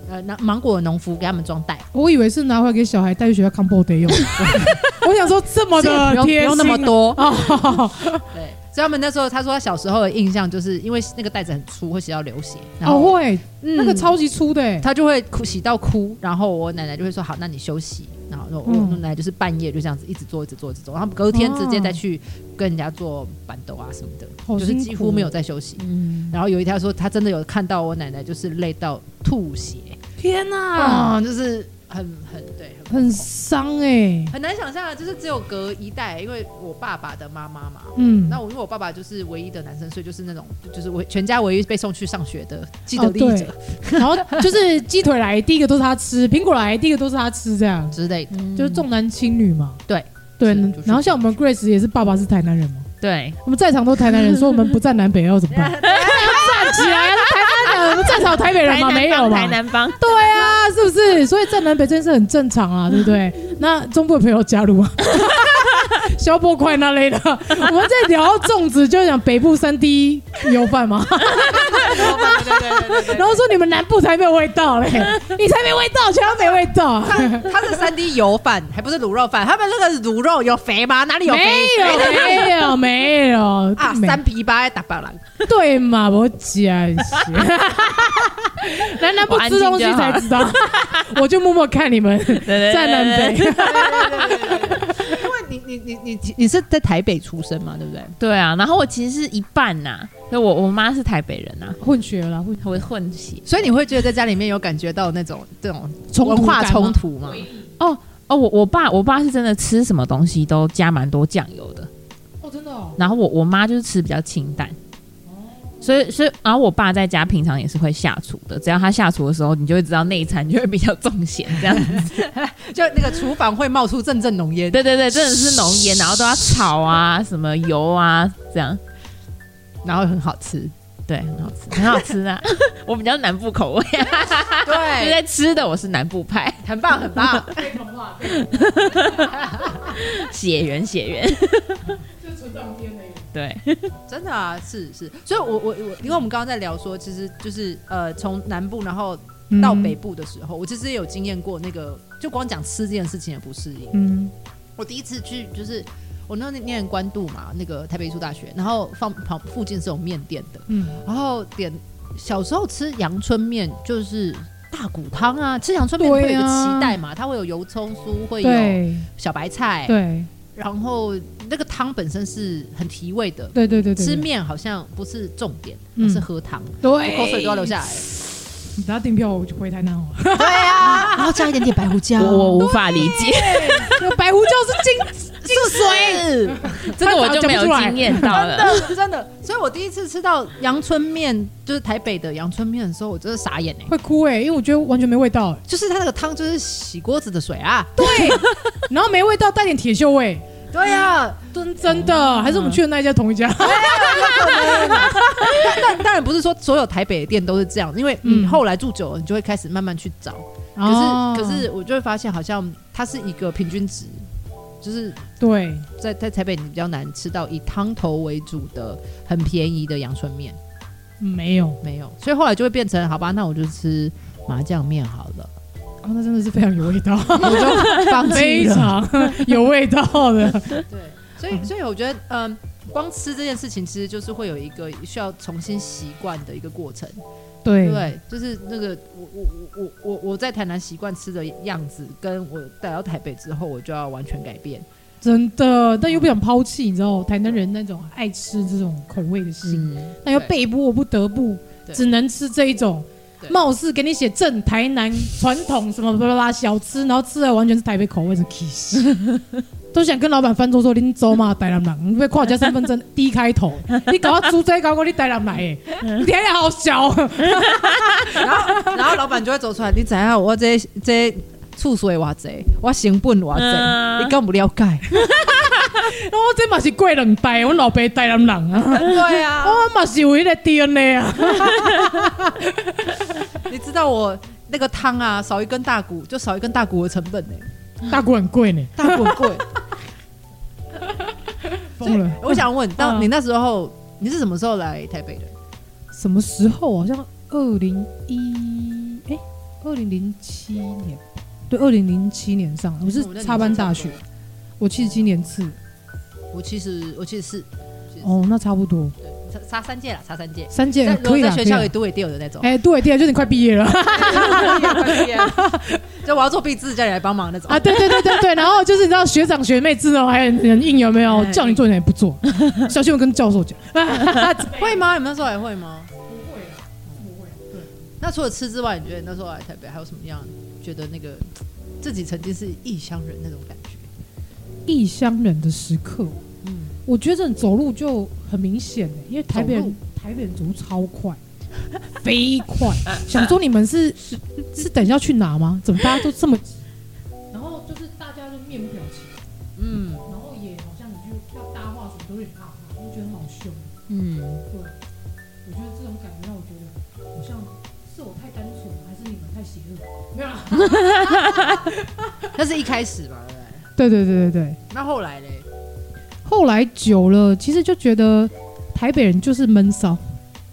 呃拿芒果的农夫给他们装袋。我以为是拿回来给小孩带去学校康波得用，我想说这么的贴心，不用那么多。对。所以他们那时候，他说他小时候的印象就是因为那个袋子很粗，会洗到流血。然后哦，会，嗯、那个超级粗的，他就会哭，洗到哭。然后我奶奶就会说：“好，那你休息。”然后我奶奶就是半夜就这样子一直做，一直做，一直做。然后隔天直接再去跟人家做板豆啊什么的，哦、就是几乎没有在休息。嗯。然后有一天他说，他真的有看到我奶奶就是累到吐血。天哪！啊，就是。很很对，很伤哎，很难想象啊！就是只有隔一代，因为我爸爸的妈妈嘛，嗯，那我因为我爸爸就是唯一的男生，所以就是那种就是唯全家唯一被送去上学的既得利益者。然后就是鸡腿来第一个都是他吃，苹果来第一个都是他吃，这样之类的，就是重男轻女嘛。对对，然后像我们 Grace 也是爸爸是台南人嘛，对，我们在场都台南人，说我们不站南北要怎么办？站起来了，台南人，我们站场台北人吗？没有台南帮，对啊。是不是？所以在南北这件事很正常啊，对不对？那中部的朋友加入啊，消波块那类的。我们在聊粽子，就讲北部三 D 油饭嘛。然后说你们南部才没有味道嘞，你才没味道，全都没味道。他是三 D 油饭，还不是卤肉饭。他们那个卤肉有肥吗？哪里有肥？没有，没有，没有 啊！三皮八打白狼，对嘛？我讲，南南不吃东西才知道。我就默默看你们在南北，因为你你你你你是在台北出生嘛，对不对？对啊，然后我其实是一半呐，那我我妈是台北人啊，混血了，混会混血，所以你会觉得在家里面有感觉到那种这种文化冲突吗？哦哦，我我爸我爸是真的吃什么东西都加蛮多酱油的，哦真的哦，然后我我妈就是吃比较清淡。所以，所以，然后我爸在家平常也是会下厨的。只要他下厨的时候，你就会知道那一餐就会比较重咸，这样子，就那个厨房会冒出阵阵浓烟。对对对，真的是浓烟，然后都要炒啊，什么油啊，这样，然后很好吃，对，很好吃，很好吃啊！我比较南部口味，对，就在吃的我是南部派，很棒，很棒。血缘，血缘，就存当天的。对，真的啊，是是，所以我，我我我，因为我们刚刚在聊说，其实就是呃，从南部然后到北部的时候，嗯、我其实也有经验过那个，就光讲吃这件事情也不适应。嗯，我第一次去就是我那年念关渡嘛，那个台北艺术大学，然后放旁附近是有面店的，嗯，然后点小时候吃阳春面就是大骨汤啊，吃阳春面会有一个期待嘛，它会有油葱酥，会有小白菜，对，然后那个汤本身是很提味的，对对对对，吃面好像不是重点，而是喝汤，对，口水都要流下来。你等下订票，我就回台南哦。对啊，然后加一点点白胡椒，我无法理解。白胡椒是金金水，这个我就没有经验到了，真的真的。所以我第一次吃到阳春面，就是台北的阳春面的时候，我真的傻眼哎，会哭哎，因为我觉得完全没味道，就是它那个汤就是洗锅子的水啊，对，然后没味道，带点铁锈味。对呀，真真的，还是我们去的那一家同一家？但当然不是说所有台北的店都是这样，因为你后来住久了，你就会开始慢慢去找。可是可是我就会发现，好像它是一个平均值，就是对，在在台北你比较难吃到以汤头为主的很便宜的阳春面，没有没有，所以后来就会变成好吧，那我就吃麻酱面好了。哦，那真的是非常有味道，我就放非常 有味道的。对，所以所以我觉得，嗯，光吃这件事情，其实就是会有一个需要重新习惯的一个过程。对对，就是那个我我我我我我在台南习惯吃的样子，跟我带到台北之后，我就要完全改变。真的，但又不想抛弃，你知道，台南人那种爱吃这种口味的心，那要被迫不得不只能吃这一种。貌似给你写正台南传统什么巴拉巴拉小吃，然后吃的完全是台北口味的起司，都想跟老板翻桌说你走嘛，台南人，你被跨家身份证 D 开头，你搞到猪仔搞过你台南来诶，你天也好小，然后然后老板就会走出来，你知影我这这厝水偌济，我成本偌济，你敢不了解？我 这嘛是贵人带，我老爸带人人啊。对啊，我嘛是有一个 DNA 啊。你知道我那个汤啊，少一根大骨就少一根大骨的成本呢、欸。大骨很贵呢，大骨很贵。疯了！我想问，当你那时候你是什么时候来台北的？什么时候？好像二零一哎，二零零七年。对，二零零七年上，我是插班大学。我七十七年次，我七十我七十四，哦，那差不多，对，差差三届了，差三届，三届可以在学校里读也掉的那种，哎，读也掉，就是你快毕业了，就我要做毕制，叫你来帮忙那种啊，对对对对对，然后就是你知道学长学妹制哦，还很硬有没有？叫你做你也不做，小心我跟教授讲，会吗？你们那时候还会吗？不会啊，不会。对，那除了吃之外，你觉得那时候来台北还有什么样？觉得那个自己曾经是异乡人那种感觉？异乡人的时刻，嗯，我觉得走路就很明显，因为台北人台北人走路超快，飞快。想说你们是是等一下去哪吗？怎么大家都这么急？然后就是大家都面无表情，嗯，然后也好像你就要搭话什么都有点怕怕，就觉得很好凶，嗯，对，我觉得这种感觉让我觉得好像是我太单纯，还是你们太邪恶？没有啦，那是一开始吧。对对对对对，那后来嘞？后来久了，其实就觉得台北人就是闷骚，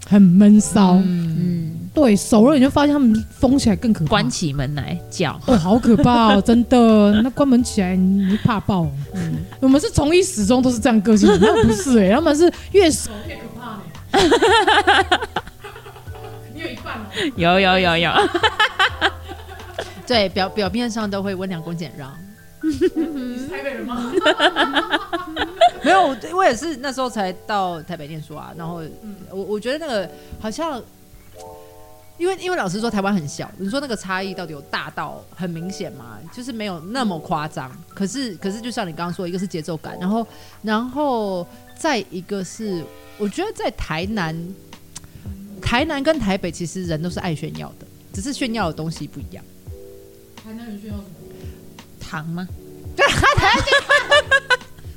很闷骚。嗯，对，熟了你就发现他们疯起来更可怕，关起门来叫，哦，好可怕哦，真的。那关门起来你怕爆。嗯，我们是从一始终都是这样个性，那不是哎，他们是越熟越可怕呢。你有一半哦。有有有有。对，表表面上都会温良恭俭让。你 是台北人吗？没有，我也是那时候才到台北念书啊。然后，我我觉得那个好像，因为因为老师说台湾很小，你说那个差异到底有大到很明显吗？就是没有那么夸张。可是可是，就像你刚刚说，一个是节奏感，然后然后再一个是，我觉得在台南，台南跟台北其实人都是爱炫耀的，只是炫耀的东西不一样。台南人炫耀什么？糖吗？对，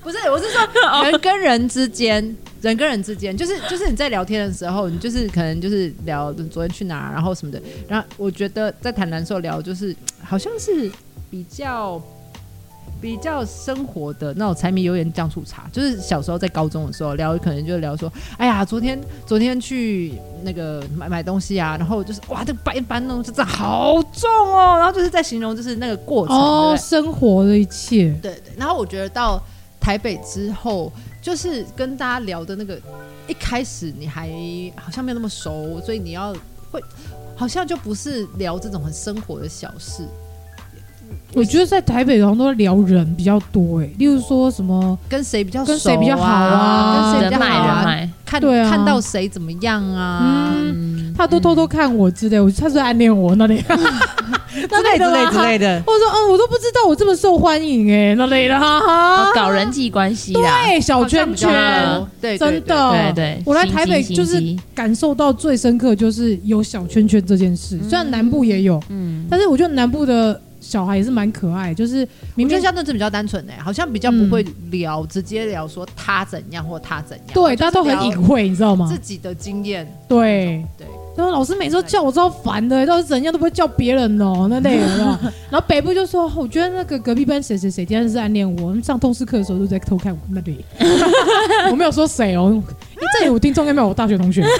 不是，我是说 人跟人之间，人跟人之间，就是就是你在聊天的时候，你就是可能就是聊昨天去哪儿，然后什么的。然后我觉得在谈谈时候聊，就是好像是比较比较生活的那种柴米油盐酱醋茶。就是小时候在高中的时候聊，可能就聊说，哎呀，昨天昨天去那个买买东西啊，然后就是哇，这个白板呢，就这好重哦，然后就是在形容就是那个过程，哦，生活的一切，对对。然后我觉得到台北之后，就是跟大家聊的那个，一开始你还好像没有那么熟，所以你要会好像就不是聊这种很生活的小事。我觉得在台北好像都聊人比较多哎，例如说什么跟谁比较熟、啊、跟谁比较好啊，跟谁比较好啊，人看对啊，看到谁怎么样啊。嗯他都偷偷看我之类，我他是暗恋我那里，之类之类之类的。我说，嗯，我都不知道我这么受欢迎哎，那类的哈哈，搞人际关系，对，小圈圈，对，真的，对对。我来台北就是感受到最深刻，就是有小圈圈这件事。虽然南部也有，嗯，但是我觉得南部的。小孩也是蛮可爱，就是明明相对是比较单纯的，好像比较不会聊，嗯、直接聊说他怎样或他怎样。对，大家都很隐晦，你知道吗？自己的经验。对对。然后老师每次都叫我超烦的，到底怎样都不会叫别人哦，那类的。然后北部就说，我觉得那个隔壁班谁谁谁今天是暗恋我，我们上通识课的时候都在偷看我那里。我没有说谁哦，这里我听众应该没有我大学同学。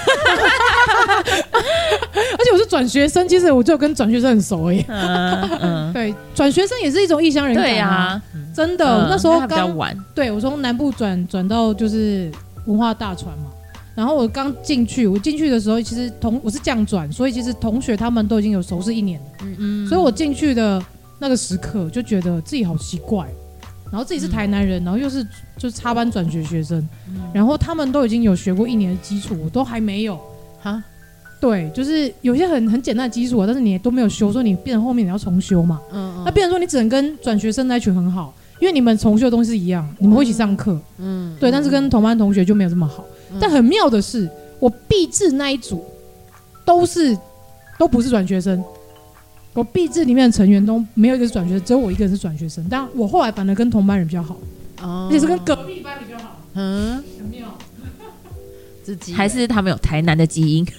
而且我是转学生，其实我就跟转学生很熟哎。嗯嗯，对，转学生也是一种异乡人。对呀，真的，那时候刚玩。对，我从南部转转到就是文化大传嘛，然后我刚进去，我进去的时候其实同我是降转，所以其实同学他们都已经有熟识一年了。嗯嗯，所以我进去的那个时刻就觉得自己好奇怪，然后自己是台南人，然后又是就是插班转学学生，然后他们都已经有学过一年的基础，我都还没有。哈，对，就是有些很很简单的基础啊，但是你都没有修，所以你变成后面你要重修嘛。嗯嗯。那变成说你只能跟转学生那群很好，因为你们重修的东西是一样，你们会一起上课。嗯。对，但是跟同班同学就没有这么好。但很妙的是，我毕制那一组都是都不是转学生，我毕制里面的成员都没有一个是转学生，只有我一个人是转学生。但我后来反而跟同班人比较好，而且是跟隔壁班比较好。嗯，很妙。还是他们有台南的基因？欸、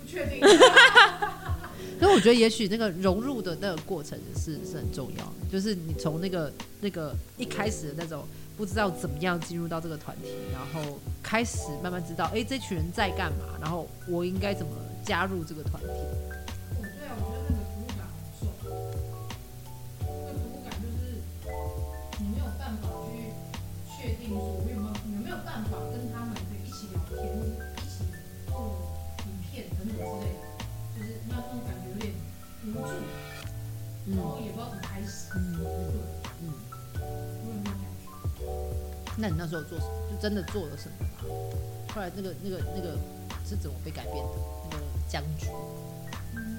不确定。所以我觉得，也许那个融入的那个过程是是很重要的。就是你从那个那个一开始的那种不知道怎么样进入到这个团体，然后开始慢慢知道，哎、这群人在干嘛，然后我应该怎么加入这个团体。那你那时候做什么？就真的做了什么吗？后来那个那个那个是怎么被改变的？那个僵局。嗯，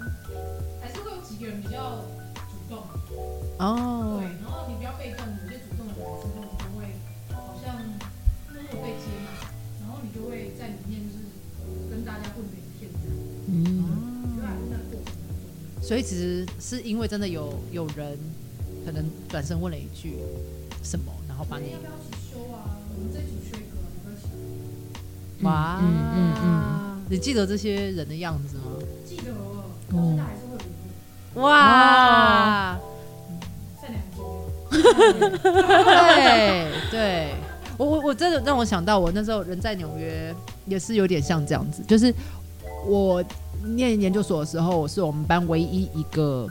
还是会有几个人比较主动。哦。对，然后你比较被动，有些主动的人之后，你就会好像默默被接纳，然后你就会在里面就是跟大家混成一片这样。嗯。所以其实是因为真的有有人可能转身问了一句什么，然后把你。哇，嗯嗯嗯，你记得这些人的样子吗？记得，现在还是会有。哇，善良 对对，我我我真的让我想到，我那时候人在纽约也是有点像这样子，就是我。念研究所的时候，我是我们班唯一一个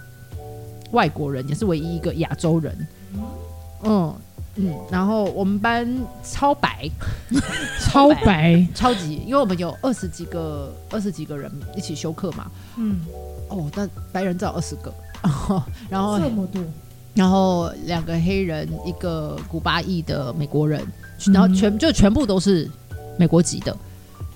外国人，也是唯一一个亚洲人。嗯嗯，然后我们班超白，超白，超级，因为我们有二十几个二十几个人一起修课嘛。嗯，哦，但白人只有二十个，然后这么多，然后两个黑人，一个古巴裔的美国人，然后全就全部都是美国籍的。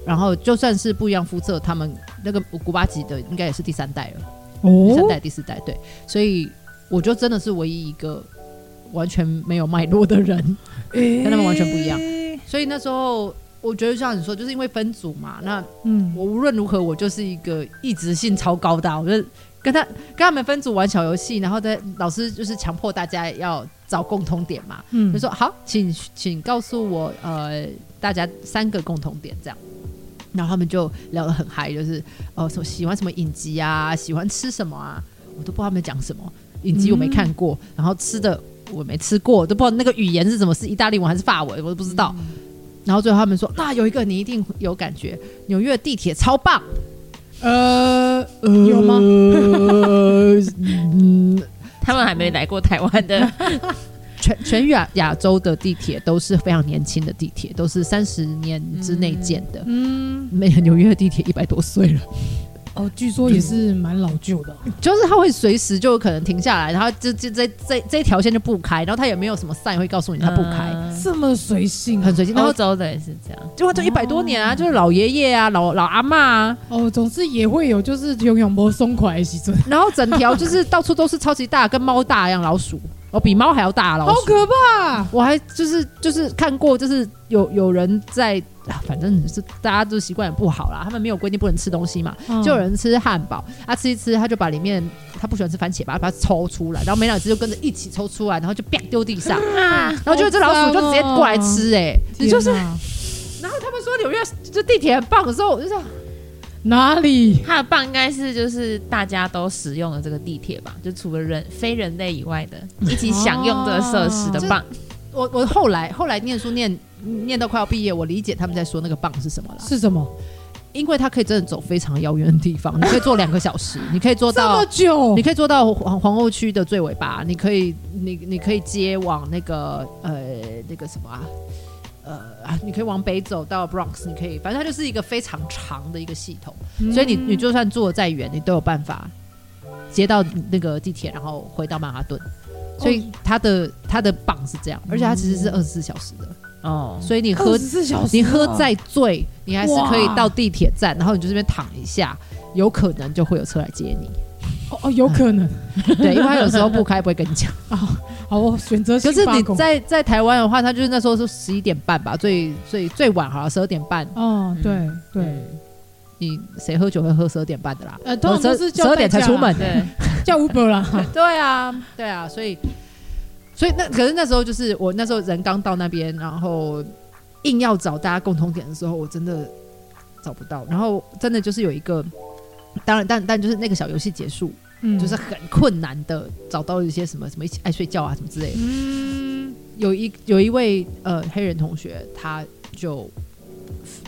然后就算是不一样肤色，他们那个古巴籍的应该也是第三代了，哦，第三代、第四代，对，所以我就真的是唯一一个完全没有脉络的人，欸、跟他们完全不一样。所以那时候我觉得像你说，就是因为分组嘛，那嗯，我无论如何我就是一个异质性超高的，我就跟他跟他们分组玩小游戏，然后在老师就是强迫大家要找共同点嘛，嗯，就说好，请请告诉我呃大家三个共同点这样。然后他们就聊得很嗨，就是哦，什么喜欢什么影集啊，喜欢吃什么啊，我都不知道他们讲什么。影集我没看过，嗯、然后吃的我没吃过，都不知道那个语言是怎么，是意大利文还是法文，我都不知道。嗯、然后最后他们说，那有一个你一定有感觉，纽约地铁超棒。呃，呃有吗？嗯，他们还没来过台湾的。全全亚亚洲的地铁都是非常年轻的地铁，都是三十年之内建的。嗯，没有纽约的地铁一百多岁了。哦，据说也是蛮老旧的，就是它会随时就有可能停下来，然后就就这这这一条线就不开，然后它也没有什么 sign 会告诉你它不开，嗯、这么随性，很随性。欧洲的也是这样，就就一百多年啊，哦、就是老爷爷啊，老老阿嬷啊，哦，总是也会有就是永远不松垮的时阵，然后整条就是到处都是超级大，跟猫大一样老鼠。哦，比猫还要大老鼠，好可怕！我还就是就是看过，就是有有人在，反正是大家都习惯也不好啦。他们没有规定不能吃东西嘛，嗯、就有人吃汉堡，他、啊、吃一吃，他就把里面他不喜欢吃番茄吧，把它抽出来，然后没两只就跟着一起抽出来，然后就啪丢地上，啊、然后就这老鼠就直接过来吃、欸，哎，你就是，然后他们说纽约就地铁很棒的时候，我就说。哪里？它的棒应该是就是大家都使用的这个地铁吧，就除了人非人类以外的一起享用这个设施的棒。我我后来后来念书念念到快要毕业，我理解他们在说那个棒是什么了。是什么？因为它可以真的走非常遥远的地方，你可以坐两个小时，你可以坐到这么久，你可以坐到皇皇后区的最尾巴，你可以你你可以接往那个呃那个什么啊。呃，你可以往北走到 Bronx，你可以，反正它就是一个非常长的一个系统，嗯、所以你你就算坐再远，你都有办法接到那个地铁，然后回到曼哈顿。所以它的它的棒是这样，而且它其实是二十四小时的。哦，所以你喝你喝再醉，你还是可以到地铁站，然后你就这边躺一下，有可能就会有车来接你。哦哦，有可能，对，因为他有时候不开不会跟你讲。哦，好，我选择。可是你在在台湾的话，他就是那时候是十一点半吧，最最最晚好像十二点半。哦，对对，你谁喝酒会喝十二点半的啦？呃，通常都是十二点才出门，对，叫 Uber 啦。对啊，对啊，所以所以那可是那时候就是我那时候人刚到那边，然后硬要找大家共同点的时候，我真的找不到。然后真的就是有一个。当然，但但就是那个小游戏结束，嗯，就是很困难的找到一些什么什么一起爱睡觉啊什么之类的。嗯，有一有一位呃黑人同学，他就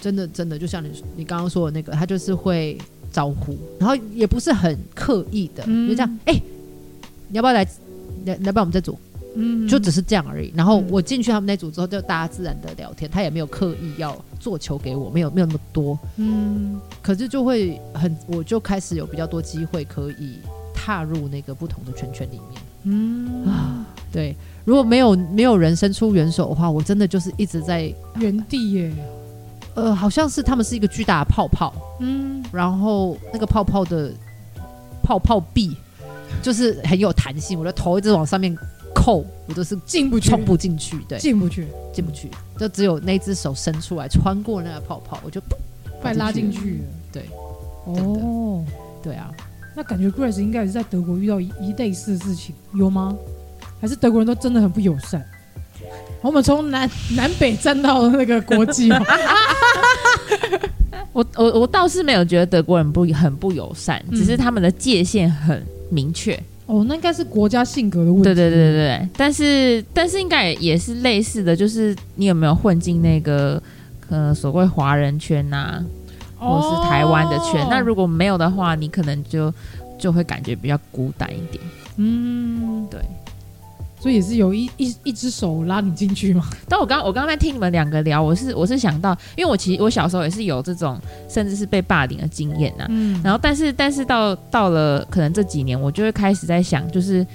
真的真的就像你你刚刚说的那个，他就是会招呼，然后也不是很刻意的，嗯、就这样，哎、欸，你要不要来？来来，不然我们再组。嗯，就只是这样而已。然后我进去他们那组之后，就大家自然的聊天，他也没有刻意要做球给我，没有没有那么多。嗯，可是就会很，我就开始有比较多机会可以踏入那个不同的圈圈里面。嗯啊，对，如果没有没有人伸出援手的话，我真的就是一直在原地耶。呃，好像是他们是一个巨大的泡泡，嗯，然后那个泡泡的泡泡壁就是很有弹性，我的头一直往上面。扣我都是进不去，冲不进去，对，进不去，进不去，就只有那只手伸出来，穿过那个泡泡，我就快拉进去。对，哦，对啊，那感觉 Grace 应该也是在德国遇到一一类似的事情，有吗？还是德国人都真的很不友善？我们从南南北站到那个国际，我我我倒是没有觉得德国人不很不友善，只是他们的界限很明确。哦，那应该是国家性格的问题。对对对对，但是但是应该也是类似的，就是你有没有混进那个呃所谓华人圈呐、啊，或是台湾的圈？哦、那如果没有的话，你可能就就会感觉比较孤单一点。嗯，对。所以也是有一一一只手拉你进去吗？但我刚我刚刚在听你们两个聊，我是我是想到，因为我其实我小时候也是有这种甚至是被霸凌的经验呐。嗯。然后，但是但是到到了可能这几年，我就会开始在想，就是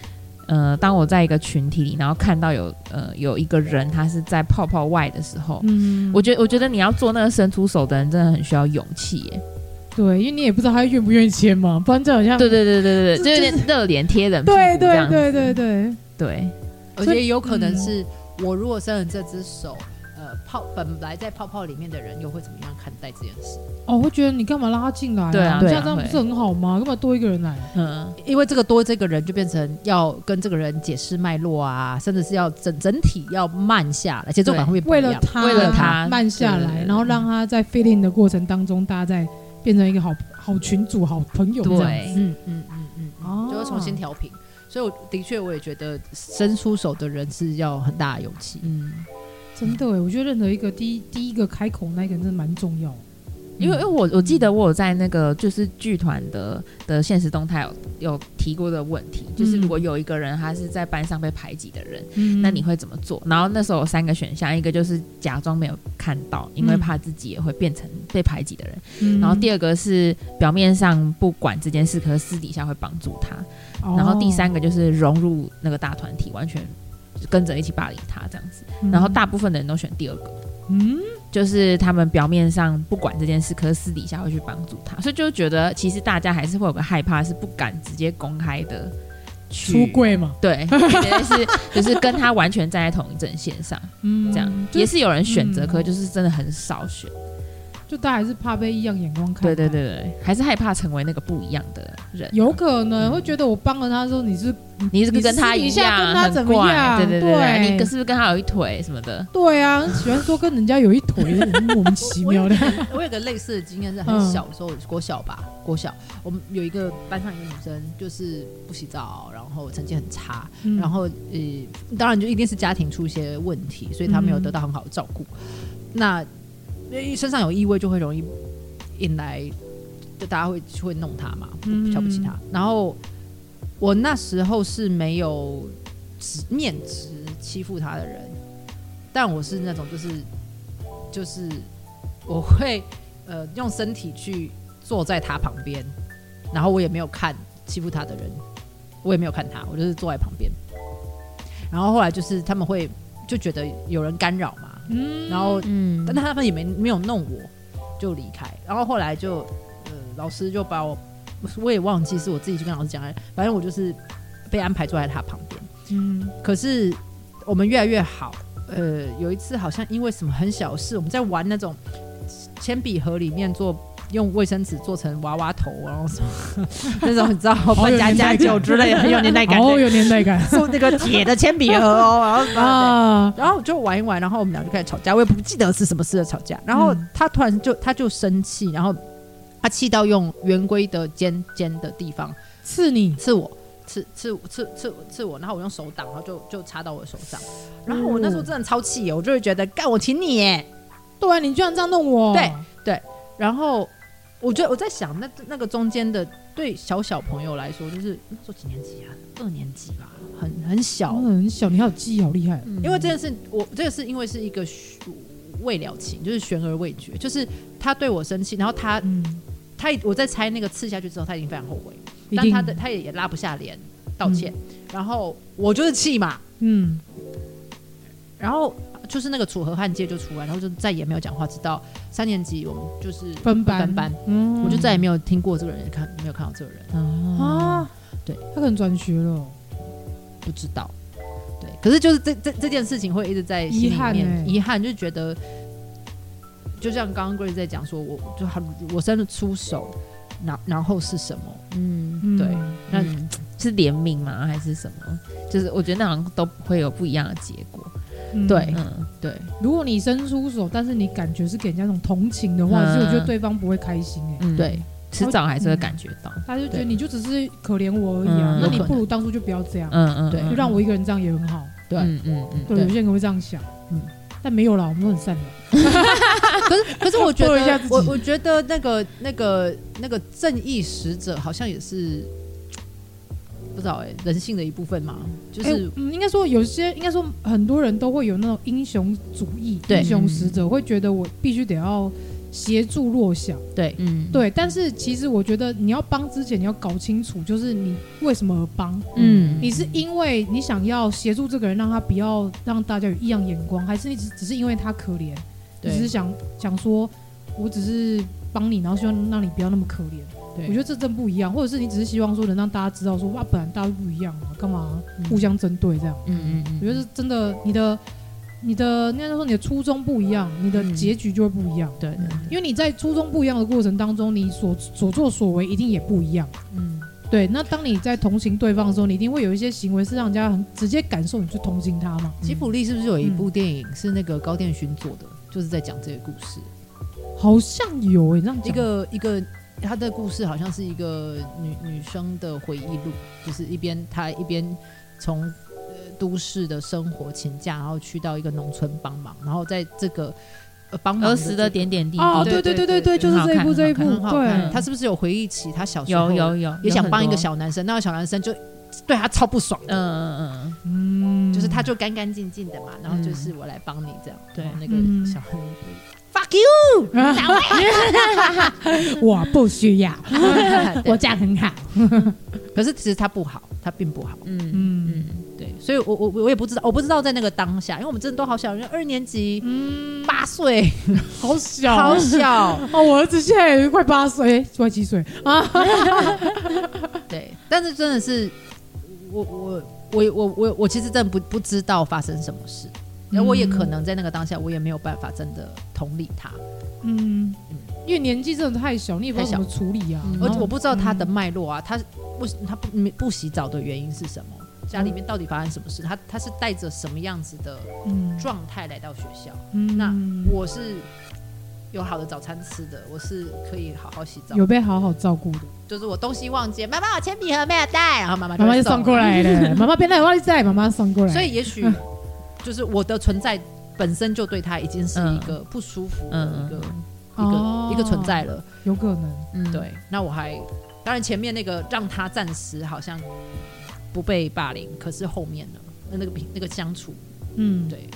呃，当我在一个群体里，然后看到有呃有一个人他是在泡泡外的时候，嗯，我觉得我觉得你要做那个伸出手的人，真的很需要勇气耶。对，因为你也不知道他愿不愿意签嘛，不然这好像对对对对对，就有点热脸贴冷屁股对对对对对。对，而且有可能是我如果伸了这只手，呃，泡本来在泡泡里面的人又会怎么样看待这件事？哦，会觉得你干嘛拉他进来啊？对啊，这样这样不是很好吗？干嘛多一个人来？嗯，因为这个多这个人就变成要跟这个人解释脉络啊，甚至是要整整体要慢下来，节奏感会。为了他，为了他慢下来，然后让他在 filling 的过程当中，大家在变成一个好好群主、好朋友这样子。嗯嗯嗯嗯，哦，就会重新调频。所以，我的确，我也觉得伸出手的人是要很大的勇气。嗯，真的诶，我觉得任何一个第一第一个开口那个人真的蛮重要。因为因为我我记得我有在那个就是剧团的的现实动态有有提过的问题，就是如果有一个人他是在班上被排挤的人，嗯，那你会怎么做？然后那时候有三个选项，一个就是假装没有看到，因为怕自己也会变成被排挤的人，嗯，然后第二个是表面上不管这件事，可是私底下会帮助他，然后第三个就是融入那个大团体，完全跟着一起霸凌他这样子，然后大部分的人都选第二个，嗯。就是他们表面上不管这件事，可是私底下会去帮助他，所以就觉得其实大家还是会有个害怕，是不敢直接公开的出柜嘛？对，是就是跟他完全站在同一阵线上，嗯，这样也是有人选择，可就是真的很少选。就大家还是怕被异样眼光看，对对对对，还是害怕成为那个不一样的人。有可能会觉得我帮了他之后你是你是不是跟他一样，跟他怎么样？对对对，你是不是跟他有一腿什么的？对啊，喜欢说跟人家有一腿，莫名其妙的。我有个类似的经验是很小的时候，国小吧，国小，我们有一个班上一个女生，就是不洗澡，然后成绩很差，然后呃，当然就一定是家庭出一些问题，所以她没有得到很好的照顾。那因为身上有异味，就会容易引来，就大家会会弄他嘛，瞧不起他。然后我那时候是没有直面直欺负他的人，但我是那种就是就是我会呃用身体去坐在他旁边，然后我也没有看欺负他的人，我也没有看他，我就是坐在旁边。然后后来就是他们会就觉得有人干扰嘛。嗯，然后嗯，但他们也没没有弄我，就离开。然后后来就，呃，老师就把我，我也忘记是我自己去跟老师讲，反正我就是被安排坐在他旁边。嗯，可是我们越来越好。呃，有一次好像因为什么很小事，我们在玩那种铅笔盒里面做。用卫生纸做成娃娃头，然后什么 那种你知道，扮家家酒之类的，很有年代感，哦，有年代感，做那个铁的铅笔盒哦，然后啊，然后就玩一玩，然后我们俩就开始吵架，我也不记得是什么事的吵架，然后他突然就他就生气，然后他气到用圆规的尖尖的地方。刺你，刺我，刺刺刺刺刺我，然后我用手挡，然后就就插到我手上，然后我那时候真的超气，我就会觉得干我请你耶，对啊，你居然这样弄我，对对，然后。我觉得我在想，那那个中间的对小小朋友来说，就是那时候几年级啊？二年级吧，很很小，哦，很小。你还有记忆好厉害，嗯，因为这件事，我这个是因为是一个未了情，就是悬而未决，就是他对我生气，然后他，嗯，他我在猜那个刺下去之后，他已经非常后悔，但他的他也也拉不下脸道歉，嗯，然后我就是气嘛，嗯，然后。就是那个楚河汉界就出来，然后就再也没有讲话，直到三年级我们就是分班，分班，嗯，我就再也没有听过这个人，看没有看到这个人。啊，对，他可能转学了，不知道，对，可是就是这这这件事情会一直在心里面，遗憾，就是觉得，就像刚刚 Grace 在讲说，我就很我真的出手，然然后是什么？嗯，对，那是怜悯吗？还是什么？就是我觉得那好像都会有不一样的结果。对，嗯，对。如果你伸出手，但是你感觉是给人家那种同情的话，其实我觉得对方不会开心哎。对，迟早还是会感觉到。他就觉得你就只是可怜我而已啊，那你不如当初就不要这样。嗯嗯，对，就让我一个人这样也很好。对，嗯嗯嗯，对，有些人会这样想，嗯，但没有啦，我们都很善良。可是，可是我觉得，我我觉得那个那个那个正义使者好像也是。不知道哎，人性的一部分嘛，就是、欸、嗯，应该说有些，应该说很多人都会有那种英雄主义，英雄使者、嗯、会觉得我必须得要协助弱小，对，嗯，对。但是其实我觉得你要帮之前，你要搞清楚，就是你为什么而帮，嗯，你是因为你想要协助这个人，让他不要让大家有异样眼光，还是你只只是因为他可怜，对只是想想说，我只是帮你，然后希望让你不要那么可怜。对我觉得这真不一样，或者是你只是希望说能让大家知道说哇，本来大家都不一样嘛，干嘛互相针对这样？嗯嗯嗯，我觉得是真的，你的你的应该说你的初衷不一样，你的结局就会不一样。对，因为你在初衷不一样的过程当中，你所所作所为一定也不一样。嗯，对。那当你在同情对方的时候，你一定会有一些行为是让人家很直接感受你去同情他嘛。吉普力是不是有一部电影是那个高电勋做的，就是在讲这个故事？好像有诶，这样一个一个。他的故事好像是一个女女生的回忆录，就是一边他一边从呃都市的生活请假，然后去到一个农村帮忙，然后在这个帮忙儿时的点点滴滴。哦，对对对对对，就是这一部这一部。对，他是不是有回忆起他小时候有有有也想帮一个小男生，那个小男生就对他超不爽。嗯嗯嗯嗯，就是他就干干净净的嘛，然后就是我来帮你这样。对，那个小孩。Fuck you！我不需要，我这样很好。可是其实他不好，他并不好。嗯嗯嗯，对，所以我我我也不知道，我不知道在那个当下，因为我们真的都好小，因为二年级，嗯，八岁，好小，好小。哦，我儿子现在也快八岁，快七岁啊。对，但是真的是，我我我我我我其实真的不不知道发生什么事。然后我也可能在那个当下，我也没有办法真的同理他，嗯，因为年纪真的太小，你也不知道怎么处理啊，而且我不知道他的脉络啊，他为什么他不不洗澡的原因是什么？家里面到底发生什么事？他他是带着什么样子的状态来到学校？那我是有好的早餐吃的，我是可以好好洗澡，有被好好照顾的，就是我东西忘记，妈妈我铅笔盒没有带，然后妈妈妈妈就送。过来了，妈妈别来忘记带，妈妈送过来，所以也许。就是我的存在本身就对他已经是一个不舒服的一个、嗯、一个、哦、一个存在了，有可能，嗯，对。那我还当然前面那个让他暂时好像不被霸凌，可是后面呢，那那个那个相处，嗯，对，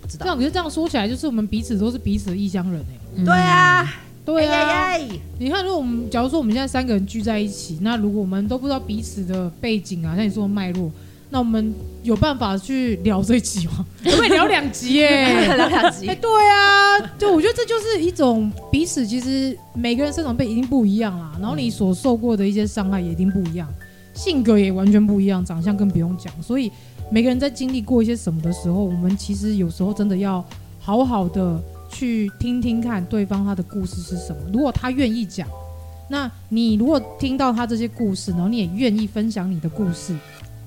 不知道。这样可是这样说起来，就是我们彼此都是彼此的异乡人哎、欸。对啊，对啊。你看，如果我们假如说我们现在三个人聚在一起，那如果我们都不知道彼此的背景啊，像你说的脉络。那我们有办法去聊这一集吗？可不可以聊两集耶？聊两集。哎，对啊，就我觉得这就是一种彼此，其实每个人生长背景一定不一样啦，然后你所受过的一些伤害也一定不一样，性格也完全不一样，长相更不用讲。所以每个人在经历过一些什么的时候，我们其实有时候真的要好好的去听听看对方他的故事是什么。如果他愿意讲，那你如果听到他这些故事，然后你也愿意分享你的故事。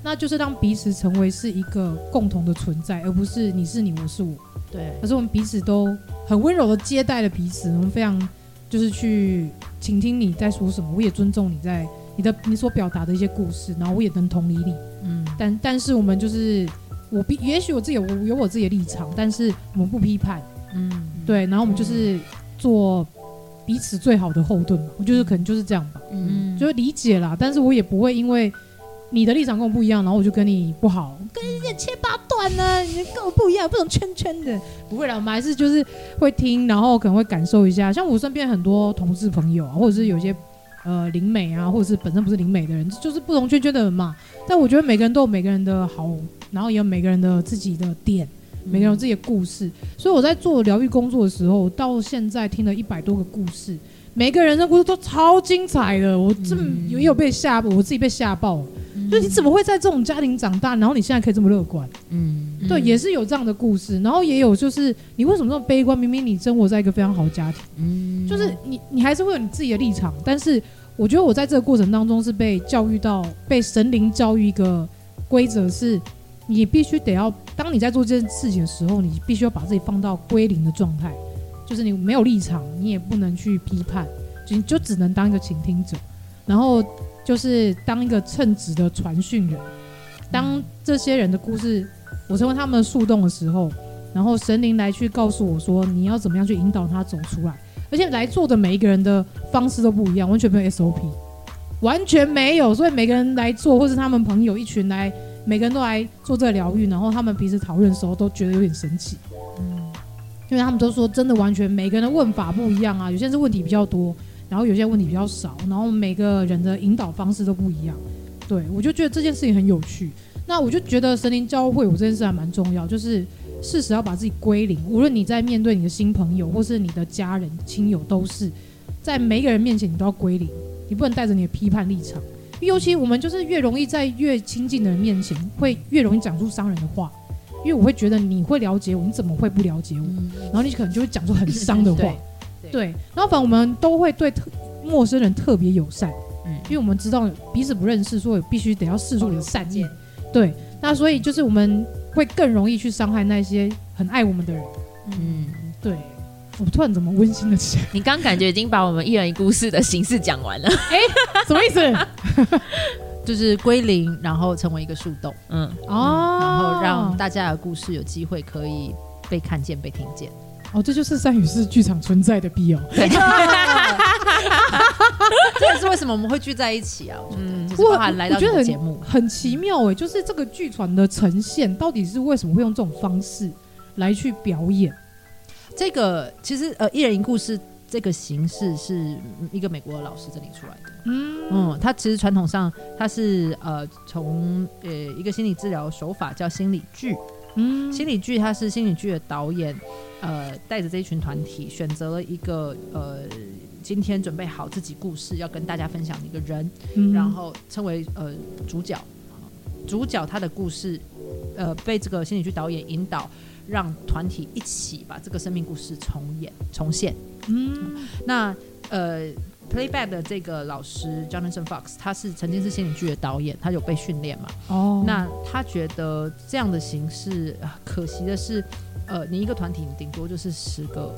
那就是让彼此成为是一个共同的存在，而不是你是你，我是我。对，可是我们彼此都很温柔的接待了彼此，我们非常就是去倾听你在说什么，我也尊重你在你的你所表达的一些故事，然后我也能同理你。嗯，但但是我们就是我必，也许我自己有有我自己的立场，但是我们不批判。嗯，对，然后我们就是做彼此最好的后盾嘛。我就是可能就是这样吧。嗯，就是理解啦，但是我也不会因为。你的立场跟我不一样，然后我就跟你不好，跟你切八段呢、你跟我不一样，不同圈圈的，不会啦，我们还是就是会听，然后可能会感受一下。像我身边很多同事朋友啊，或者是有些呃灵美啊，或者是本身不是灵美的人，就是不同圈圈的人嘛。但我觉得每个人都有每个人的好，然后也有每个人的自己的点，每个人有自己的故事。所以我在做疗愈工作的时候，到现在听了一百多个故事，每个人的故事都超精彩的，我这么也有被吓，我自己被吓爆。就你怎么会在这种家庭长大，然后你现在可以这么乐观？嗯，对，也是有这样的故事，然后也有就是你为什么这么悲观？明明你生活在一个非常好的家庭，嗯，就是你你还是会有你自己的立场，但是我觉得我在这个过程当中是被教育到，被神灵教育一个规则是，你必须得要当你在做这件事情的时候，你必须要把自己放到归零的状态，就是你没有立场，你也不能去批判，就就只能当一个倾听者，然后。就是当一个称职的传讯人，当这些人的故事我成为他们的树洞的时候，然后神灵来去告诉我说，你要怎么样去引导他走出来，而且来做的每一个人的方式都不一样，完全没有 SOP，完全没有，所以每个人来做，或是他们朋友一群来，每个人都来做这个疗愈，然后他们彼此讨论的时候都觉得有点神奇，因为他们都说真的完全每个人的问法不一样啊，有些人是问题比较多。然后有些问题比较少，然后每个人的引导方式都不一样，对，我就觉得这件事情很有趣。那我就觉得神灵教会我这件事还蛮重要，就是适时要把自己归零。无论你在面对你的新朋友，或是你的家人、亲友，都是在每一个人面前你都要归零，你不能带着你的批判立场。尤其我们就是越容易在越亲近的人面前，会越容易讲出伤人的话，因为我会觉得你会了解我，你怎么会不了解我？然后你可能就会讲出很伤的话。对，然后反正我们都会对特陌生人特别友善，嗯，因为我们知道彼此不认识，所以必须得要示出你的善意。对，那所以就是我们会更容易去伤害那些很爱我们的人。嗯，对。我突然怎么温馨了起来？你刚感觉已经把我们一人一故事的形式讲完了。哎，什么意思？就是归零，然后成为一个树洞。嗯，哦，然后让大家的故事有机会可以被看见、被听见。哦，这就是三语室剧场存在的必要。这也是为什么我们会聚在一起啊？嗯，就是包含来到这个节目很，很奇妙哎，就是这个剧团的呈现到底是为什么会用这种方式来去表演？这个其实呃，一人一故事。这个形式是一个美国的老师整理出来的。嗯嗯，他其实传统上他是呃从呃一个心理治疗手法叫心理剧。嗯，心理剧他是心理剧的导演，呃带着这一群团体选择了一个呃今天准备好自己故事要跟大家分享的一个人，嗯、然后称为呃主角。主角他的故事呃被这个心理剧导演引导。让团体一起把这个生命故事重演重现。嗯，那呃，Playback 的这个老师 Jonathan Fox，他是曾经是心理剧的导演，他有被训练嘛？哦，那他觉得这样的形式，可惜的是，呃，你一个团体，你顶多就是十个。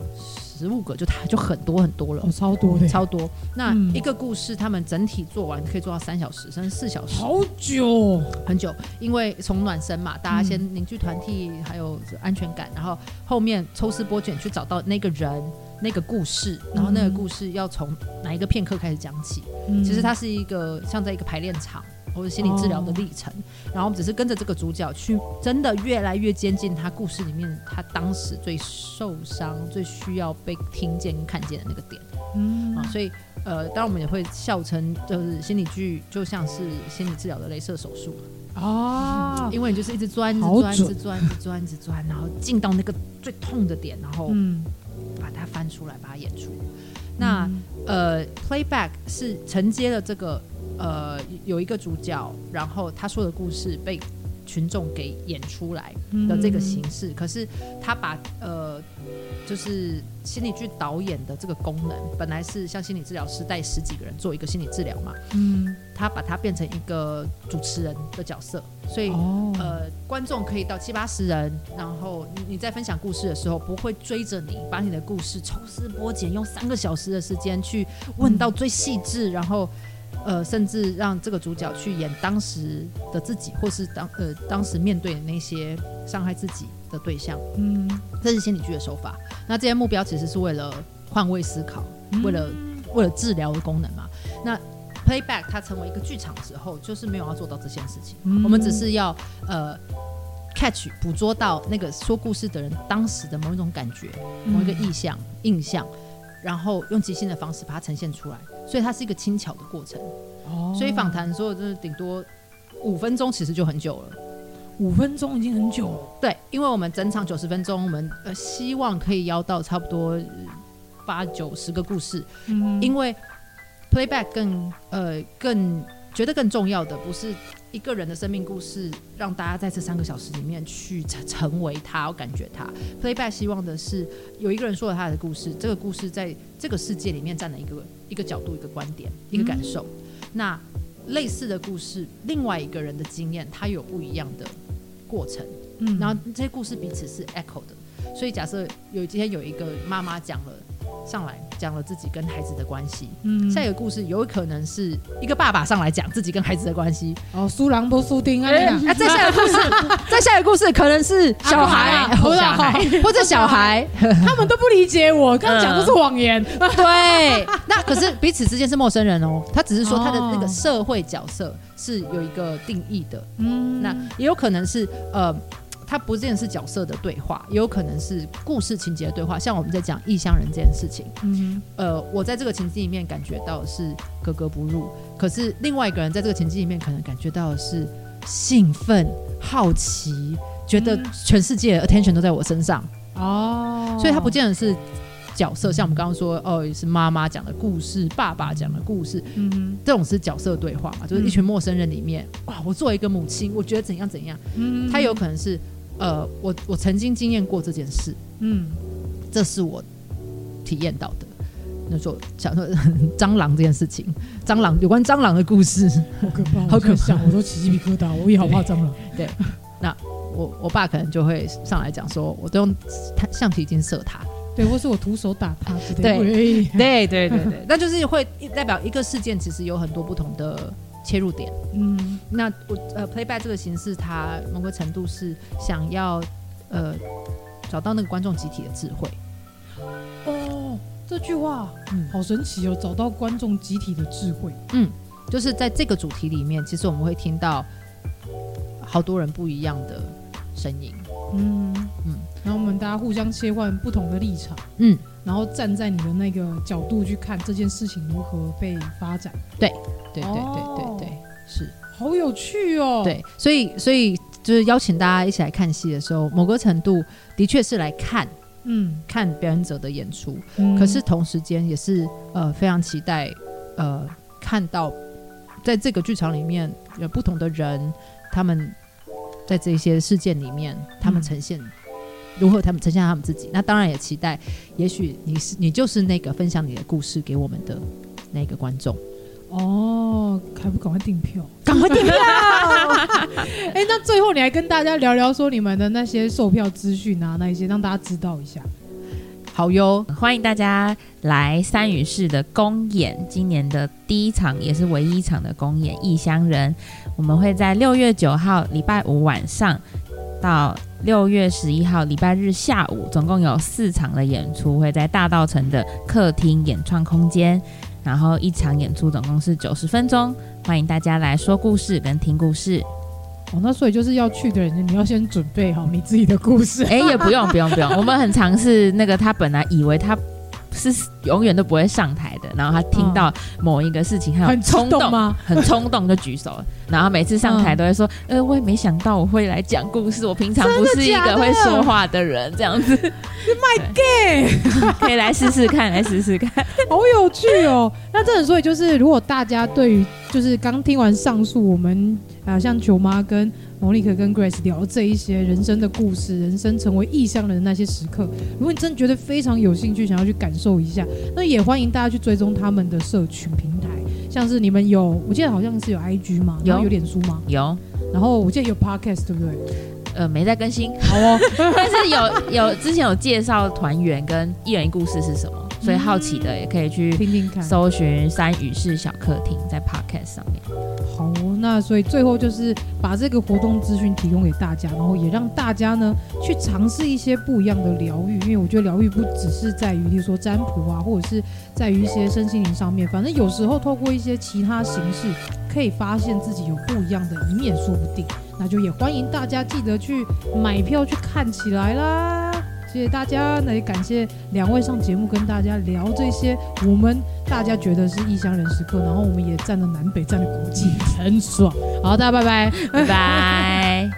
十五个就它就很多很多了，哦、超多的，超多。那一个故事，他们整体做完可以做到三小时，甚至四小时，好久，很久。因为从暖身嘛，大家先凝聚团体，还有安全感，然后后面抽丝剥茧去找到那个人、那个故事，然后那个故事要从哪一个片刻开始讲起。嗯、其实它是一个像在一个排练场。或者心理治疗的历程，哦、然后我们只是跟着这个主角去，真的越来越接近他故事里面他当时最受伤、最需要被听见、看见的那个点。嗯啊，所以呃，当然我们也会笑称，就是心理剧就像是心理治疗的镭射手术啊、嗯，因为你就是一直钻、一直钻、一直钻、一直钻、一直钻，然后进到那个最痛的点，然后把它翻出来，把它演出。嗯、那呃，Playback 是承接了这个。呃，有一个主角，然后他说的故事被群众给演出来的这个形式，嗯、可是他把呃，就是心理剧导演的这个功能，本来是像心理治疗师带十几个人做一个心理治疗嘛，嗯，他把它变成一个主持人的角色，所以、哦、呃，观众可以到七八十人，然后你在分享故事的时候，不会追着你，把你的故事抽丝剥茧，用三个小时的时间去问到最细致，嗯、然后。呃，甚至让这个主角去演当时的自己，或是当呃当时面对的那些伤害自己的对象，嗯，这是心理剧的手法。那这些目标其实是为了换位思考，嗯、为了为了治疗的功能嘛。那 Playback 它成为一个剧场的时候，就是没有要做到这件事情。嗯、我们只是要呃 catch 捕捉到那个说故事的人当时的某一种感觉，某一个意象、嗯、印象。然后用即兴的方式把它呈现出来，所以它是一个轻巧的过程。哦，所以访谈所有就是顶多五分钟，其实就很久了。五分钟已经很久了。对，因为我们整场九十分钟，我们呃希望可以邀到差不多八九十个故事。嗯，因为 playback 更呃更觉得更重要的不是。一个人的生命故事，让大家在这三个小时里面去成成为他，我感觉他。Playback 希望的是有一个人说了他的故事，这个故事在这个世界里面占了一个一个角度、一个观点、一个感受。嗯、那类似的故事，另外一个人的经验，他有不一样的过程。嗯，然后这些故事彼此是 echo 的。所以假设有今天有一个妈妈讲了。上来讲了自己跟孩子的关系，嗯，下一个故事有可能是一个爸爸上来讲自己跟孩子的关系，哦，苏郎波苏丁啊，啊，再下一个故事，再下一个故事可能是小孩，小孩或者小孩，他们都不理解我，刚刚讲的是谎言，对，那可是彼此之间是陌生人哦，他只是说他的那个社会角色是有一个定义的，嗯，那也有可能是呃。它不见得是角色的对话，也有可能是故事情节的对话。像我们在讲异乡人这件事情，嗯，呃，我在这个情境里面感觉到的是格格不入，可是另外一个人在这个情境里面可能感觉到的是兴奋、好奇，觉得全世界 attention 都在我身上哦，所以他不见得是角色。像我们刚刚说，哦，是妈妈讲的故事，爸爸讲的故事，嗯，这种是角色对话嘛，就是一群陌生人里面，哇，我作为一个母亲，我觉得怎样怎样，嗯，他有可能是。呃，我我曾经经验过这件事，嗯，这是我体验到的。那时候想说蟑螂这件事情，蟑螂有关蟑螂的故事，好可怕，好可怕，我都起鸡皮疙瘩，我也好怕蟑螂。对，那我我爸可能就会上来讲说，我都用橡皮筋射他，对，或是我徒手打他之类的。对对对对对，那就是会代表一个事件，其实有很多不同的。切入点，嗯，那我呃，playback 这个形式，它某个程度是想要呃找到那个观众集体的智慧，哦这句话，嗯，好神奇哦，找到观众集体的智慧。嗯，就是在这个主题里面，其实我们会听到好多人不一样的声音。嗯。嗯，然后我们大家互相切换不同的立场。嗯，然后站在你的那个角度去看这件事情如何被发展。对，对对对对对，是。好有趣哦！对，所以所以就是邀请大家一起来看戏的时候，某个程度的确是来看，嗯，看表演者的演出。嗯，可是同时间也是呃非常期待呃看到在这个剧场里面有不同的人，他们在这些事件里面，他们呈现如何，他们呈现他们自己。那当然也期待，也许你是你就是那个分享你的故事给我们的那个观众。哦，还不赶快订票？赶快订票！哎、欸，那最后你还跟大家聊聊说你们的那些售票资讯啊，那一些让大家知道一下。好哟，欢迎大家来三语室的公演，今年的第一场也是唯一一场的公演《异乡人》，我们会在六月九号礼拜五晚上到六月十一号礼拜日下午，总共有四场的演出，会在大道城的客厅演创空间。然后一场演出总共是九十分钟，欢迎大家来说故事跟听故事。哦，那所以就是要去的人，你要先准备好你自己的故事。哎，也不用不用不用，我们很尝试那个他本来以为他。是永远都不会上台的，然后他听到某一个事情，他很冲动吗？很冲动就举手了，然后每次上台都会说：“ 呃，我也没想到我会来讲故事，我平常不是一个会说话的人，这样子。” My gay，可以来试试看，来试试看，好有趣哦。那这所以就是，如果大家对于就是刚听完上述，我们啊像球妈跟。莫妮可跟 Grace 聊这一些人生的故事，人生成为异乡人的那些时刻。如果你真的觉得非常有兴趣，想要去感受一下，那也欢迎大家去追踪他们的社群平台，像是你们有，我记得好像是有 IG 吗？有有脸书吗？有。然后我记得有 Podcast 对不对？呃，没在更新。好哦，但是有有之前有介绍团员跟艺人一故事是什么，所以好奇的也可以去听听看，搜寻三语室小客厅在 Podcast 上面。好哦，那所以最后就是把这个活动资讯提供给大家，然后也让大家呢去尝试一些不一样的疗愈，因为我觉得疗愈不只是在于，例如说占卜啊，或者是在于一些身心灵上面，反正有时候透过一些其他形式，可以发现自己有不一样的一面，说不定。那就也欢迎大家记得去买票去看起来啦。谢谢大家，那也感谢两位上节目跟大家聊这些，我们大家觉得是异乡人时刻，然后我们也站了南北，站了国际，很爽。好，大家拜拜，拜拜。